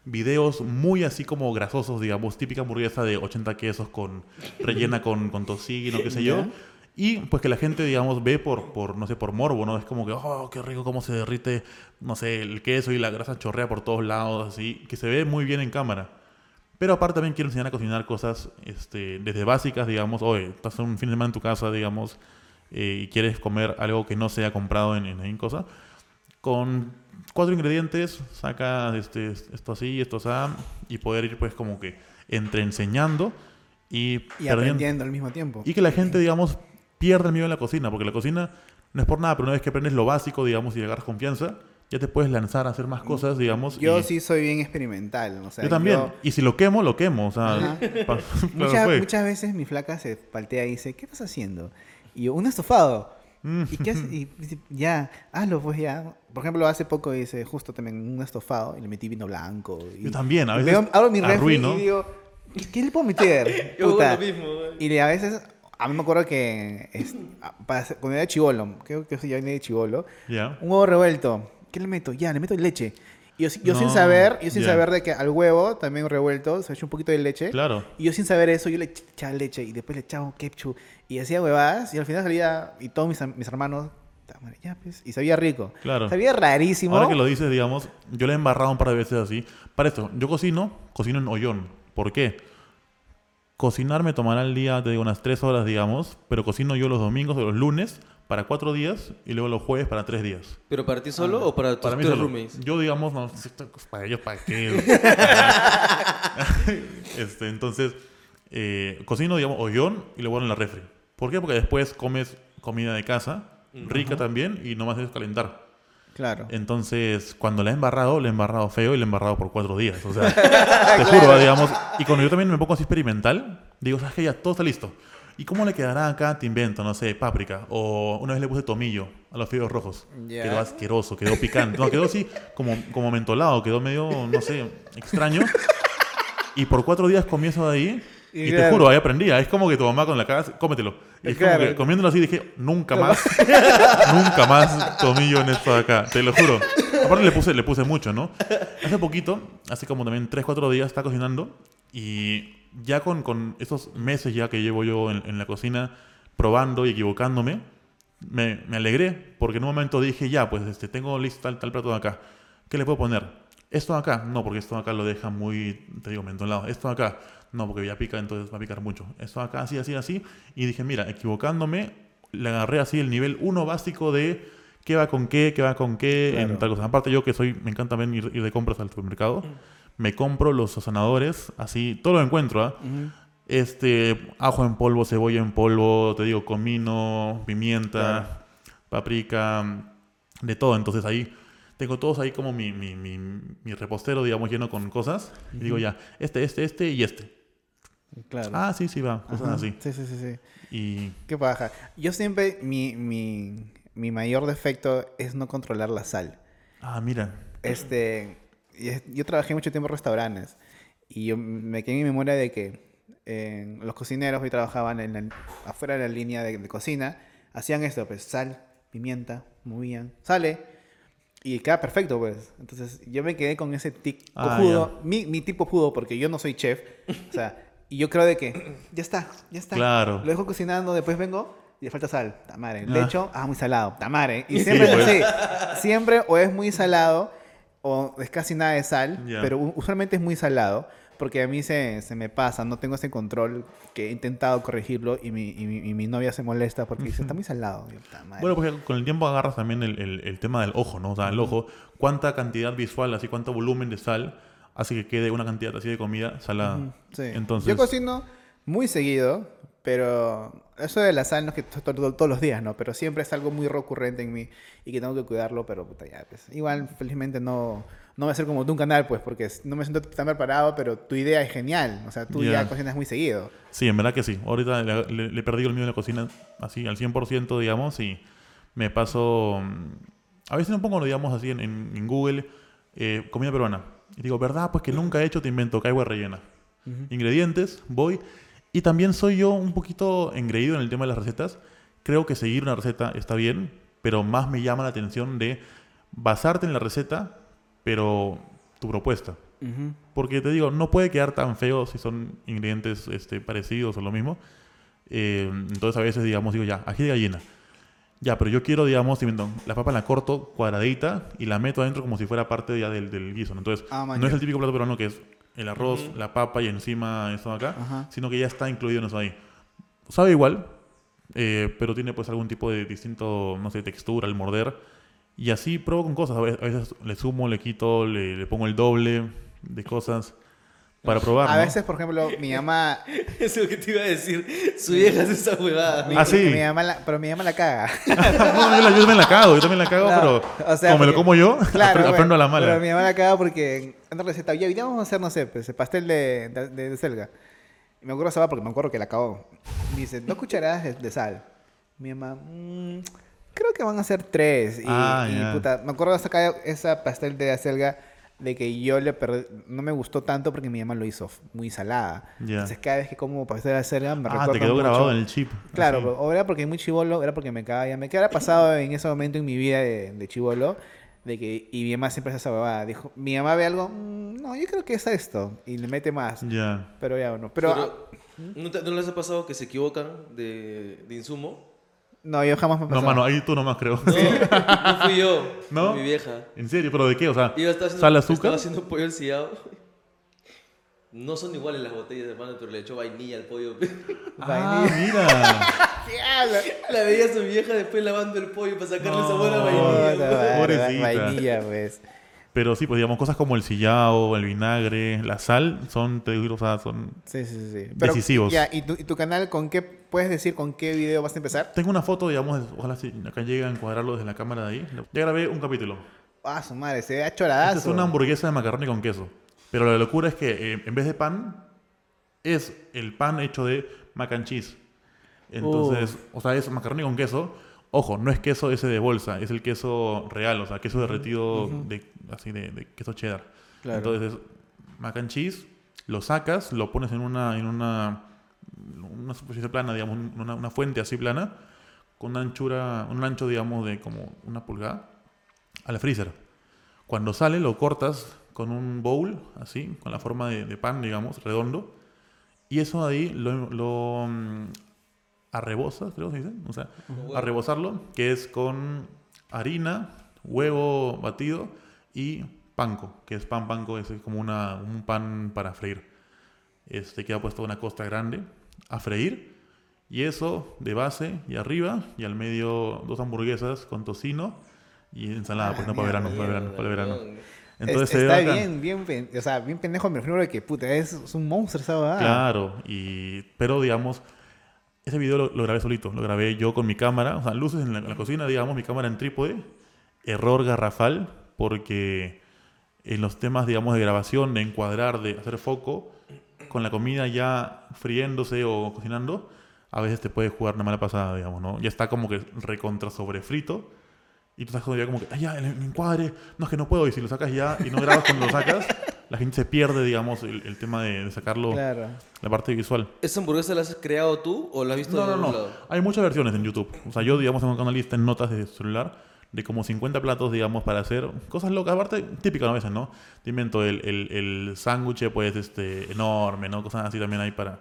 videos muy así como grasosos, digamos, típica hamburguesa de 80 quesos con rellena con, con tocino, qué sé yo. Y pues que la gente, digamos, ve por, por, no sé, por morbo, ¿no? Es como que, oh, qué rico cómo se derrite, no sé, el queso y la grasa chorrea por todos lados, así, que se ve muy bien en cámara. Pero aparte también quiero enseñar a cocinar cosas este, desde básicas, digamos, oye, estás un fin de semana en tu casa, digamos, eh, y quieres comer algo que no sea comprado en, en, en cosa, con cuatro ingredientes, sacas este, esto así, esto así, y poder ir pues como que entre enseñando y, Y aprendiendo al mismo tiempo. y que la gente, digamos, pierda el miedo en la cocina, porque la cocina no es por nada, pero una vez que aprendes lo básico, digamos, y agarras confianza, ya te puedes lanzar a hacer más cosas, digamos. Yo y- sí soy bien experimental. O sea, yo también. yo- Y si lo quemo, lo quemo. O sea, Muchas, fue. muchas veces mi flaca se paltea y dice, ¿qué estás haciendo? Y yo, un estofado. Mm. ¿Y qué haces? Y dice, ya, hazlo pues ya. Por ejemplo, hace poco hice justo también un estofado y le metí vino blanco. Y Yo también, a veces Veo, abro mi refri y digo, ¿y ¿qué le puedo meter? Yo hago Puta. lo mismo. Y a veces, a mí me acuerdo que es- para hacer- cuando era chivolo, creo que ya venía de chivolo, Ya. un huevo revuelto. ¿Qué le meto? Ya, le meto leche. Yo, sin saber, yo sin saber de que al huevo también revuelto se echa un poquito de leche. Claro. Y yo sin saber eso, yo le ech- echaba leche y después le echaba ketchup y hacía huevadas y al final salía, y todos mis, mis hermanos, "Ta madre, ya pues", y sabía rico. Claro. Sabía rarísimo. Ahora que lo dices, digamos, yo le he embarrado un par de veces así. Para esto, yo cocino, cocino en hoyón. ¿Por qué? Cocinar me tomará el día, te digo, unas tres horas, digamos, pero cocino yo los domingos o los lunes para cuatro días y luego los jueves para tres días. ¿Pero para ti solo o para tus Para mí roommates? Yo, digamos, no, para ellos, ¿para qué? este, entonces, eh, cocino, digamos, hoyón y lo guardo en la refri. ¿Por qué? Porque después comes comida de casa, rica también, y no más es calentar. Claro. Entonces, cuando la he embarrado, la he embarrado feo y la he embarrado por cuatro días. O sea, te juro, digamos. Y cuando yo también me pongo así experimental, digo, ¿sabes qué? Ya todo está listo. ¿Y cómo le quedará acá? Te invento, no sé, páprica. O una vez le puse tomillo a los fideos rojos. Ya. Quedó asqueroso, quedó picante. No, quedó así como, como mentolado, quedó medio, no sé, extraño. Y por cuatro días comí eso de ahí. Y Y, te claro. juro, ahí aprendía. Es como que tu mamá con la cara, cómetelo. Y es como Claro. que comiéndolo así dije, nunca más, nunca más tomillo en esto de acá, te lo juro. Aparte le puse, le puse mucho, ¿no? Hace poquito, hace como también 3, 4 días, estaba cocinando y ya con, con esos meses ya que llevo yo en, en la cocina probando y equivocándome, me, me alegré porque en un momento dije, ya, pues este, tengo listo tal, tal plato de acá. ¿Qué le puedo poner? ¿Esto de acá? No, porque esto de acá lo deja muy, te digo, mentolado. ¿Esto de acá? No, porque ya pica, entonces va a picar mucho. Esto de acá, así, así, así. Y dije, mira, equivocándome, le agarré así el nivel 1 básico de qué va con qué, qué va con qué, Claro. en tal cosa. Aparte yo que soy, me encanta ir, ir de compras al supermercado, me compro los sazonadores, así, todo lo encuentro, ¿ah? Este, ajo en polvo, cebolla en polvo, te digo, comino, pimienta, paprika, de todo. Entonces ahí tengo todos ahí como mi, mi, mi, mi repostero, digamos, lleno con cosas. Y digo ya, este, este, este y este. Claro. Ah, sí, sí, va. Cosas Ajá. así. Sí, sí, sí, sí. Y Qué paja. Yo siempre, mi, mi, mi mayor defecto es no controlar la sal. Ah, mira. Este, yo trabajé mucho tiempo en restaurantes y yo me quedé en mi memoria de que eh, los cocineros que trabajaban en la- afuera de la línea de, de cocina hacían esto, pues sal, pimienta, movían, sale y queda perfecto, pues. Entonces yo me quedé con ese tic Ah, cojudo, mi, mi tipo judo, porque yo no soy chef, o sea, y yo creo de que ya está, ya está. Claro. Lo dejo cocinando, después vengo y le falta sal, tamare. Le Ah. echo, ah, muy salado, tamare. Y siempre Sí, es pues. así. Siempre o es muy salado o es casi nada de sal, pero usualmente es muy salado. Porque a mí se, se me pasa, no tengo ese control que he intentado corregirlo y mi, y mi, y mi novia se molesta porque dice, está muy salado. Bueno, porque con el tiempo agarras también el, el- el tema del ojo, ¿no? O sea, el ojo, cuánta cantidad visual, así cuánto volumen de sal hace que quede una cantidad así de comida salada. Sí. Entonces, Yo cocino muy seguido, pero eso de la sal no es que to- to- to- todos los días, ¿no? Pero siempre es algo muy recurrente en mí y que tengo que cuidarlo, pero puta ya, pues. Igual, felizmente no, no va a ser como tu canal, pues, porque no me siento tan preparado, pero tu idea es genial. O sea, tú Ya. ya cocinas muy seguido. sí, en verdad que sí. Ahorita le, le- le he perdido el miedo a la cocina así al 100%, digamos, y me paso... mm, A veces me pongo, digamos, así en, en- en Google, eh, comida peruana. Y digo, ¿verdad? Pues que nunca he hecho, te invento, caigua rellena. Ingredientes, voy. Y también soy yo un poquito engreído en el tema de las recetas. Creo que seguir una receta está bien, pero más me llama la atención de basarte en la receta, pero tu propuesta. Ujú. Porque te digo, no puede quedar tan feo si son ingredientes este, parecidos o lo mismo. Eh, entonces a veces, digamos, digo, ya, ají de gallina. Ya, pero yo quiero, digamos, la papa la corto cuadradita y la meto adentro como si fuera parte ya del, del guiso. ¿no? Entonces, Ah, no es el típico plato peruano que es el arroz, la papa y encima eso acá, Ajá. sino que ya está incluido en eso ahí. Sabe igual, eh, pero tiene pues algún tipo de distinto, no sé, textura al morder. Y así pruebo con cosas. A veces le sumo, le quito, le, le pongo el doble de cosas para probar. A ¿no? veces, por ejemplo, mi mamá... Eso es lo que te iba a decir. Su vieja hace esa huevada. mi- Ah, sí. mi mamá la- pero mi mamá la caga. no, yo, la- yo también la cago, yo también la cago, No, pero o sea, como me lo como yo, Claro, apre- aprendo bueno, a la mala. Pero mi mamá la caga porque en una receta, oye, hoy día vamos a hacer, no sé, pues el pastel de, de, de- de selga. Y me acuerdo esa porque me acuerdo que la acabó. Me dice, dos cucharadas de, de sal. Mi mamá, "Mm, creo que van a ser tres. Y, Ah, y, ya. puta, me acuerdo sacar esa pastel de selga de que yo le perdí, no me gustó tanto porque mi mamá lo hizo muy salada. Entonces cada vez que como pastel de selga me ah, te quedó mucho- grabado en el chip. Claro, o era porque muy chivolo, era porque me cagaba. Me quedara pasado en ese momento en mi vida de, de chivolo, de que, y mi mamá siempre hace esa huevada. Dijo, mi mamá ve algo, "Mm, no, yo creo que es esto, y le mete más. Ya. Pero ya, bueno. Pero, Pero, ¿no, te- no les ha pasado que se equivocan de, de insumo? No, yo jamás me No, pasó. mano, ahí tú nomás creo. No, no fui yo. ¿No? Mi vieja. ¿En serio? ¿Pero de qué? O sea, Iba a estar haciendo, ¿sal, Estaba azúcar? haciendo pollo encillado. No son iguales las botellas, hermano, pero le echó vainilla al pollo. Ah, mira. La veía a su vieja después lavando el pollo para sacarle sabor a No. vainilla. Pues. Vainilla, pues. Pero sí, pues digamos, cosas como el sillao, el vinagre, la sal, son, te digo, o sea, son... Sí, sí, sí. Pero, Decisivos. Ya, ¿y tu, ¿y tu canal con qué, puedes decir con qué video vas a empezar? Tengo una foto, digamos, ojalá si acá llega a encuadrarlo desde la cámara de ahí. Ya grabé un capítulo. Ah, su madre, se ve Esta choradazo. es una hamburguesa de macarrón con queso. Pero la locura es que eh, en vez de pan, es el pan hecho de mac and cheese. Entonces, o sea, es macarrón con queso. Ojo, no es queso ese de bolsa, es el queso real, o sea, queso derretido de, así de, de queso cheddar. Claro. Entonces, es mac and cheese, lo sacas, lo pones en una, en una, una superficie plana, digamos, una, una fuente así plana, con una anchura, un ancho, digamos, de como una pulgada, al freezer. Cuando sale, lo cortas con un bowl, así, con la forma de, de pan, digamos, redondo. Y eso ahí lo, lo mm, arrebozas, creo que se dice. O sea, a rebozarlo, que es con harina, huevo batido y panko, que es pan panko, es como una, un pan para freír. Este queda puesto una costa grande a freír. Y eso de base y arriba, y al medio dos hamburguesas con tocino y ensalada, Ah, pues no para verano, para verano, para verano. Entonces Es- está bien, bien, o sea, bien pendejo, me refiero a que puta, es, es un monstruo esa. Claro, y, pero digamos, ese video lo, lo grabé solito, lo grabé yo con mi cámara, o sea, luces en la, en la cocina, digamos, mi cámara en trípode, error garrafal, porque en los temas, digamos, de grabación, de encuadrar, de hacer foco, con la comida ya friéndose o cocinando, a veces te puede jugar una mala pasada, digamos, ¿no? Ya está como que recontra sobre frito. Y tú estás como ya como que, ah, ya, el encuadre, no es que no puedo. Y si lo sacas ya y no grabas cuando lo sacas, la gente se pierde, digamos, el, el tema de, de sacarlo, Claro. la parte visual. ¿Esa hamburguesa la has creado tú o la has visto No, no, algún no. lado? Hay muchas versiones en YouTube. O sea, yo, digamos, tengo una lista en notas de celular de como 50 platos, digamos, para hacer cosas locas. Aparte, típicas a veces, ¿no? Te invento el, el, el sándwich, pues, este, enorme, ¿no? Cosas así también hay para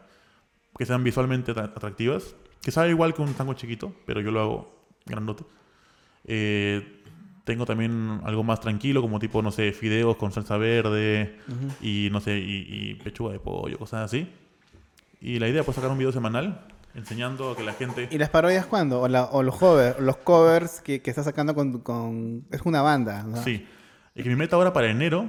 que sean visualmente atra- atractivas. Que sabe igual que un sándwich chiquito, pero yo lo hago grandote. Eh, tengo también algo más tranquilo, como tipo, no sé, fideos con salsa verde y, no sé, y, y pechuga de pollo, cosas así. Y la idea pues sacar un video semanal enseñando a que la gente... ¿Y las parodias cuándo? O, la- o los covers, los covers que, que estás sacando con, con- Es una banda. ¿no? Sí. Y que mi meta ahora para enero,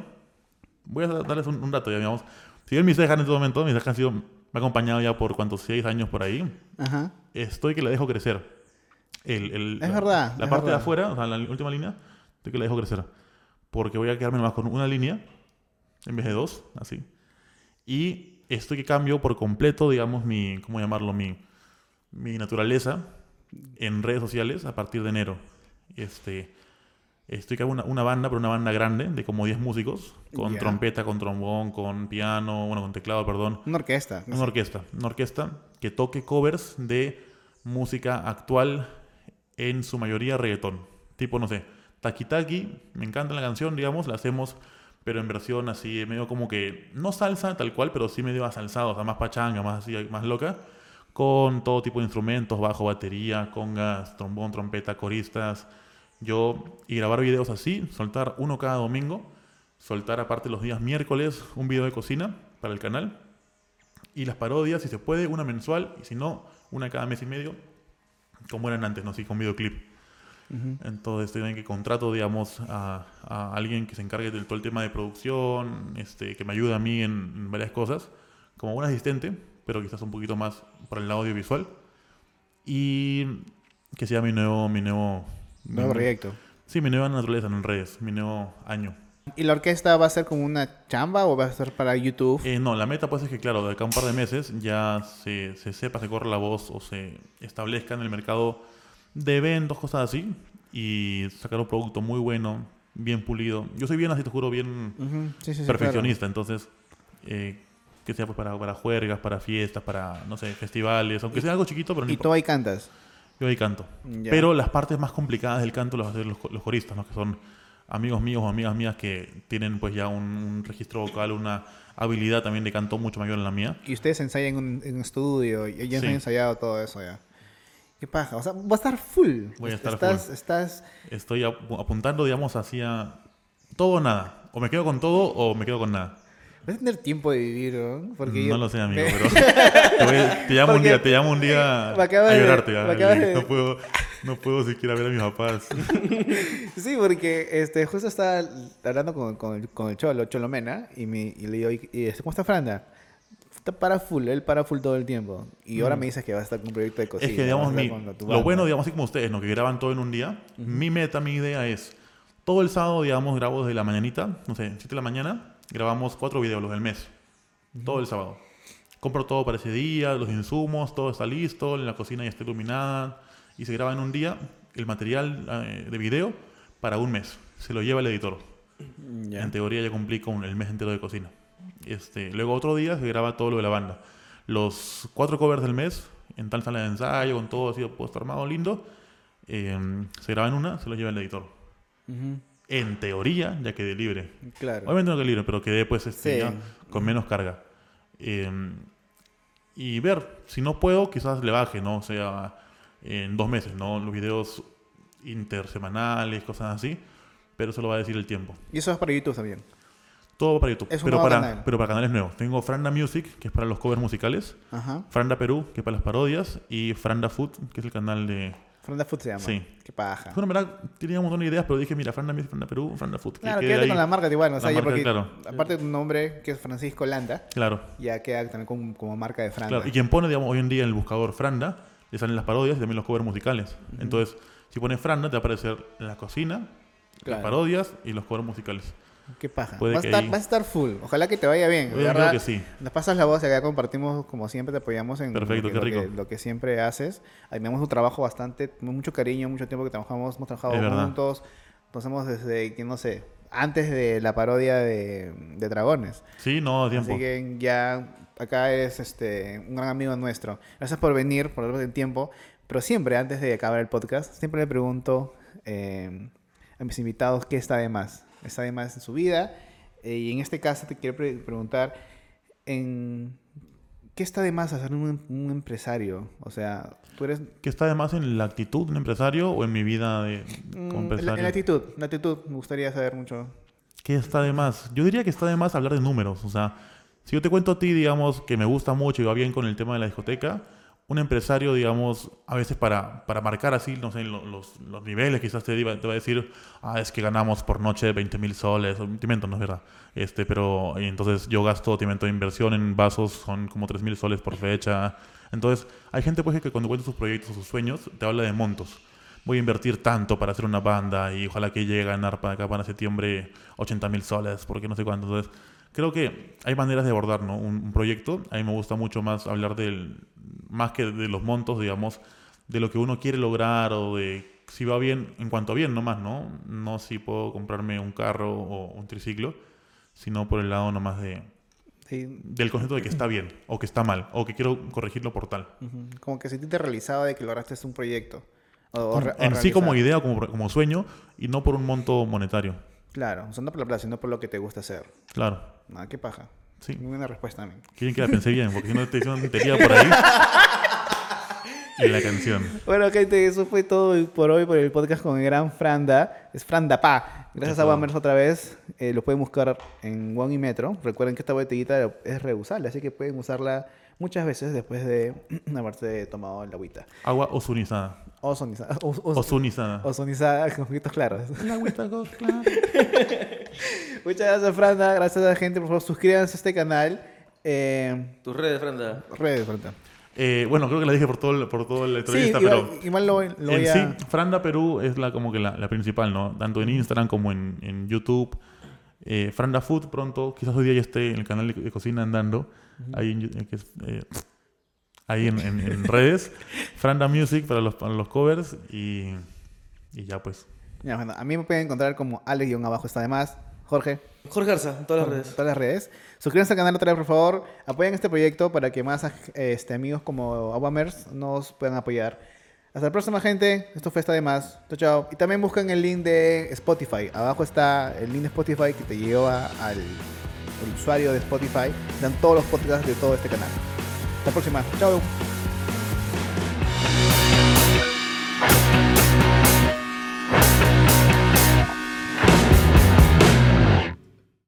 voy a darles un, un dato ya, digamos. Si bien mi ceja en este momento, mi ceja han sido, me ha acompañado ya por cuántos, seis años por ahí, Ajá. estoy que la dejo crecer. El, el- Es la, verdad, La es parte de verdad. afuera, o sea, la última línea, que la dejo crecer. Porque voy a quedarme nomás con una línea en vez de dos, así. Y estoy que cambio por completo, digamos, mi, ¿cómo llamarlo? Mi, mi naturaleza en redes sociales a partir de enero. Este, estoy que hago una, una banda, pero una banda grande, de como 10 músicos, con Ya. trompeta, con trombón, con piano, bueno, con teclado, perdón. Una orquesta. Una orquesta, una orquesta que toque covers de música actual, en su mayoría reggaetón. Tipo, no sé, Taki Taki, me encanta la canción, digamos, la hacemos, pero en versión así, medio como que, no salsa tal cual, pero sí medio asalzado, o sea, más pachanga, más así, más loca, con todo tipo de instrumentos, bajo, batería, congas, trombón, trompeta, coristas. Yo, y grabar videos así, soltar uno cada domingo, soltar aparte los días miércoles un video de cocina para el canal y las parodias, si se puede, una mensual, y si no, una cada mes y medio, como eran antes, ¿no? Sí, con videoclip. Entonces, tienen que contrato, digamos, a, a alguien que se encargue de todo el tema de producción, este, que me ayude a mí en, en varias cosas, como un asistente, pero quizás un poquito más por el lado audiovisual. Y que sea mi nuevo, mi nuevo... Nuevo mi- proyecto. Sí, mi nueva naturaleza en redes, mi nuevo año. ¿Y la orquesta va a ser como una chamba o va a ser para YouTube? Eh, no, la meta pues es que, claro, de acá a un par de meses ya se, se sepa, se corra la voz o se establezca en el mercado de eventos, cosas así, y sacar un producto muy bueno, bien pulido. Yo soy bien, así te juro, bien Sí, sí, sí, perfeccionista, entonces, eh, que sea pues para, para juergas, para fiestas, para, no sé, festivales, aunque sea algo chiquito, pero no Y tú ahí cantas. Yo ahí canto. Ya. Pero las partes más complicadas del canto las hacen los, los coristas, ¿no? Que son amigos míos o amigas mías que tienen pues ya un, un registro vocal, una habilidad también de canto mucho mayor en la mía. Y ustedes ensayan en un, en un estudio. Y ya Sí. han ensayado todo eso ya. ¿Qué paja? O sea, va a estar full. Voy a estar estás, full. Estás... Estoy ap- apuntando, digamos, hacia todo o nada. O me quedo con todo o me quedo con nada. Vas a tener tiempo de vivir, ¿no? Porque no yo- lo sé, amigo, pero te, voy- te llamo un día, te llamo un día me a de- llorarte. me ah, de- No puedo, no puedo siquiera ver a mis papás. Sí, porque este, justo estaba hablando con, con, el- con el Cholo, Cholomena, y, me, y le digo, ¿y, y este, cómo está Franda? Está para full, él para full todo el tiempo. Y ahora me dices que va a estar con un proyecto de cocina. Mm. Es que, digamos, mi- lo bueno, digamos, así como ustedes, ¿no? que graban todo en un día, mi meta, mi idea es, todo el sábado, digamos, grabo desde la mañanita, no sé, 7 de la mañana, grabamos cuatro videos, los del mes, todo el sábado. Compro todo para ese día, los insumos, todo está listo, la cocina ya está iluminada, y se graba en un día el material eh, de video para un mes. Se lo lleva el editor. En teoría ya cumplí con el mes entero de cocina. Este, luego otro día se graba todo lo de la banda. Los cuatro covers del mes, en tal sala de ensayo, con todo así puesto armado lindo, eh, se graba en una, se lo lleva el editor. En teoría ya quedé libre. Claro. Obviamente no quedé libre, pero quedé pues este, Sí. ya con menos carga. Eh, y ver, si no puedo, quizás le baje, ¿no? O sea, en dos meses, ¿no? Los videos intersemanales, cosas así. Pero eso lo va a decir el tiempo. Y eso es para YouTube también. Todo para YouTube. Es un pero, nuevo para, canal. pero para canales nuevos. Tengo Franda Music, que es para los covers musicales. Ajá. Franda Perú, que es para las parodias. Y Franda Food, que es el canal de... Franda Food se llama. Sí. Qué paja. Bueno, en verdad, tenía un montón de ideas, pero dije, mira, Franda Music, Franda Perú, Franda Food. que Claro, quede quédate ahí. con la marca igual. O sea, marca, porque, claro. aparte de tu nombre, que es Francisco Landa, Claro. ya queda también como, como marca de Franda. Claro, y quien pone, digamos, hoy en día en el buscador Franda, le salen las parodias y también los covers musicales. Entonces, si pones Franda, te va a aparecer la cocina, Claro. las parodias y los covers musicales. Qué paja. Puede Vas a, que estar, ahí- vas a estar full. Ojalá que te vaya bien. Yo creo que sí. Nos pasas la voz y acá compartimos, como siempre, te apoyamos en Perfecto, lo, que, qué lo que- rico. lo que siempre haces. Admiramos tu trabajo bastante, mucho cariño, mucho tiempo que trabajamos, hemos trabajado Es juntos. Nos hemos desde, que no sé, antes de la parodia de, de Dragones. Sí, no, a tiempo. Así que ya acá es este, un gran amigo nuestro. Gracias por venir, por darnos el tiempo. Pero siempre, antes de acabar el podcast, siempre le pregunto eh, a mis invitados qué está de más. ¿Está de más en su vida? Eh, y en este caso te quiero pre- preguntar, en, ¿qué está de más hacer un, un empresario? O sea, tú eres... ¿Qué está además en la actitud de un empresario o en mi vida de, mm, como empresario? en la actitud, la actitud, me gustaría saber mucho. ¿Qué está de más? Yo diría que está de más hablar de números. O sea, si yo te cuento a ti, digamos, que me gusta mucho y va bien con el tema de la discoteca, un empresario, digamos, a veces para, para marcar así, no sé, lo- los, los niveles, quizás te, te va a decir, ah, es que ganamos por noche 20 mil soles, o no es verdad. Este, pero entonces yo gasto, te invento, inversión en vasos, son como 3 mil soles por fecha. Entonces, hay gente pues que cuando cuenta sus proyectos o sus sueños, te habla de montos. Voy a invertir tanto para hacer una banda y ojalá que llegue a ganar para acá para septiembre 80 mil soles, porque no sé cuánto. Entonces, creo que hay maneras de abordar ¿no? un, un proyecto. A mí me gusta mucho más hablar del, más que de los montos, digamos, de lo que uno quiere lograr o de si va bien, en cuanto a bien nomás, ¿no? No si puedo comprarme un carro o un triciclo, sino por el lado nomás de, Sí, del concepto de que está bien o que está mal o que quiero corregirlo por tal. Como que sentiste realizado de que lograste un proyecto. O- o re- o en sí como idea, como, como sueño y no por un monto monetario. Claro, no por la plata, sino por lo que te gusta hacer. Claro, Nada, qué paja. sí. Muy buena respuesta también. Quieren que la pensé bien, porque si no te hice una tontería por ahí. y la canción. Bueno, gente, eso fue todo por hoy por el podcast con el gran Franda. Es Franda Pa. Gracias a Wamers otra vez. Eh, lo pueden buscar en One y Metro. Recuerden que esta botellita es reusable, así que pueden usarla muchas veces después de haberse tomado el agüita. Agua ozonizada. Ozonizada. os- os- Ozonizada. Ozonizada con ojitos claros. Agüita claro. Muchas gracias, Franda. Gracias a la gente. Por favor, suscríbanse a este canal. Eh, Tus redes, Franda. redes, Franda. Eh, bueno, creo que la dije por todo el, por todo el Sí, entrevista, igual, pero igual lo, voy- lo en a... sí, Franda Perú es la como que la, la principal, ¿no? Tanto en Instagram como en, en YouTube. Eh, Franda Food pronto, quizás hoy día ya esté en el canal de, de cocina andando, ahí, en, que es, eh, ahí en, en- en redes. Franda Music para los, para los covers y, y ya pues. Ya, bueno, a mí me pueden encontrar como Alex-abajo está de más. Jorge. Jorge Garza, en todas las en redes. Todas las redes. Suscríbanse al canal otra vez, por favor. Apoyen este proyecto para que más este, amigos como Aguamers nos puedan apoyar. Hasta la próxima, gente. Esto fue Está de Más. Chao, chao. Y también buscan el link de Spotify. Abajo está el link de Spotify que te lleva al, al usuario de Spotify. Dan todos los podcasts de todo este canal. La próxima. Chao.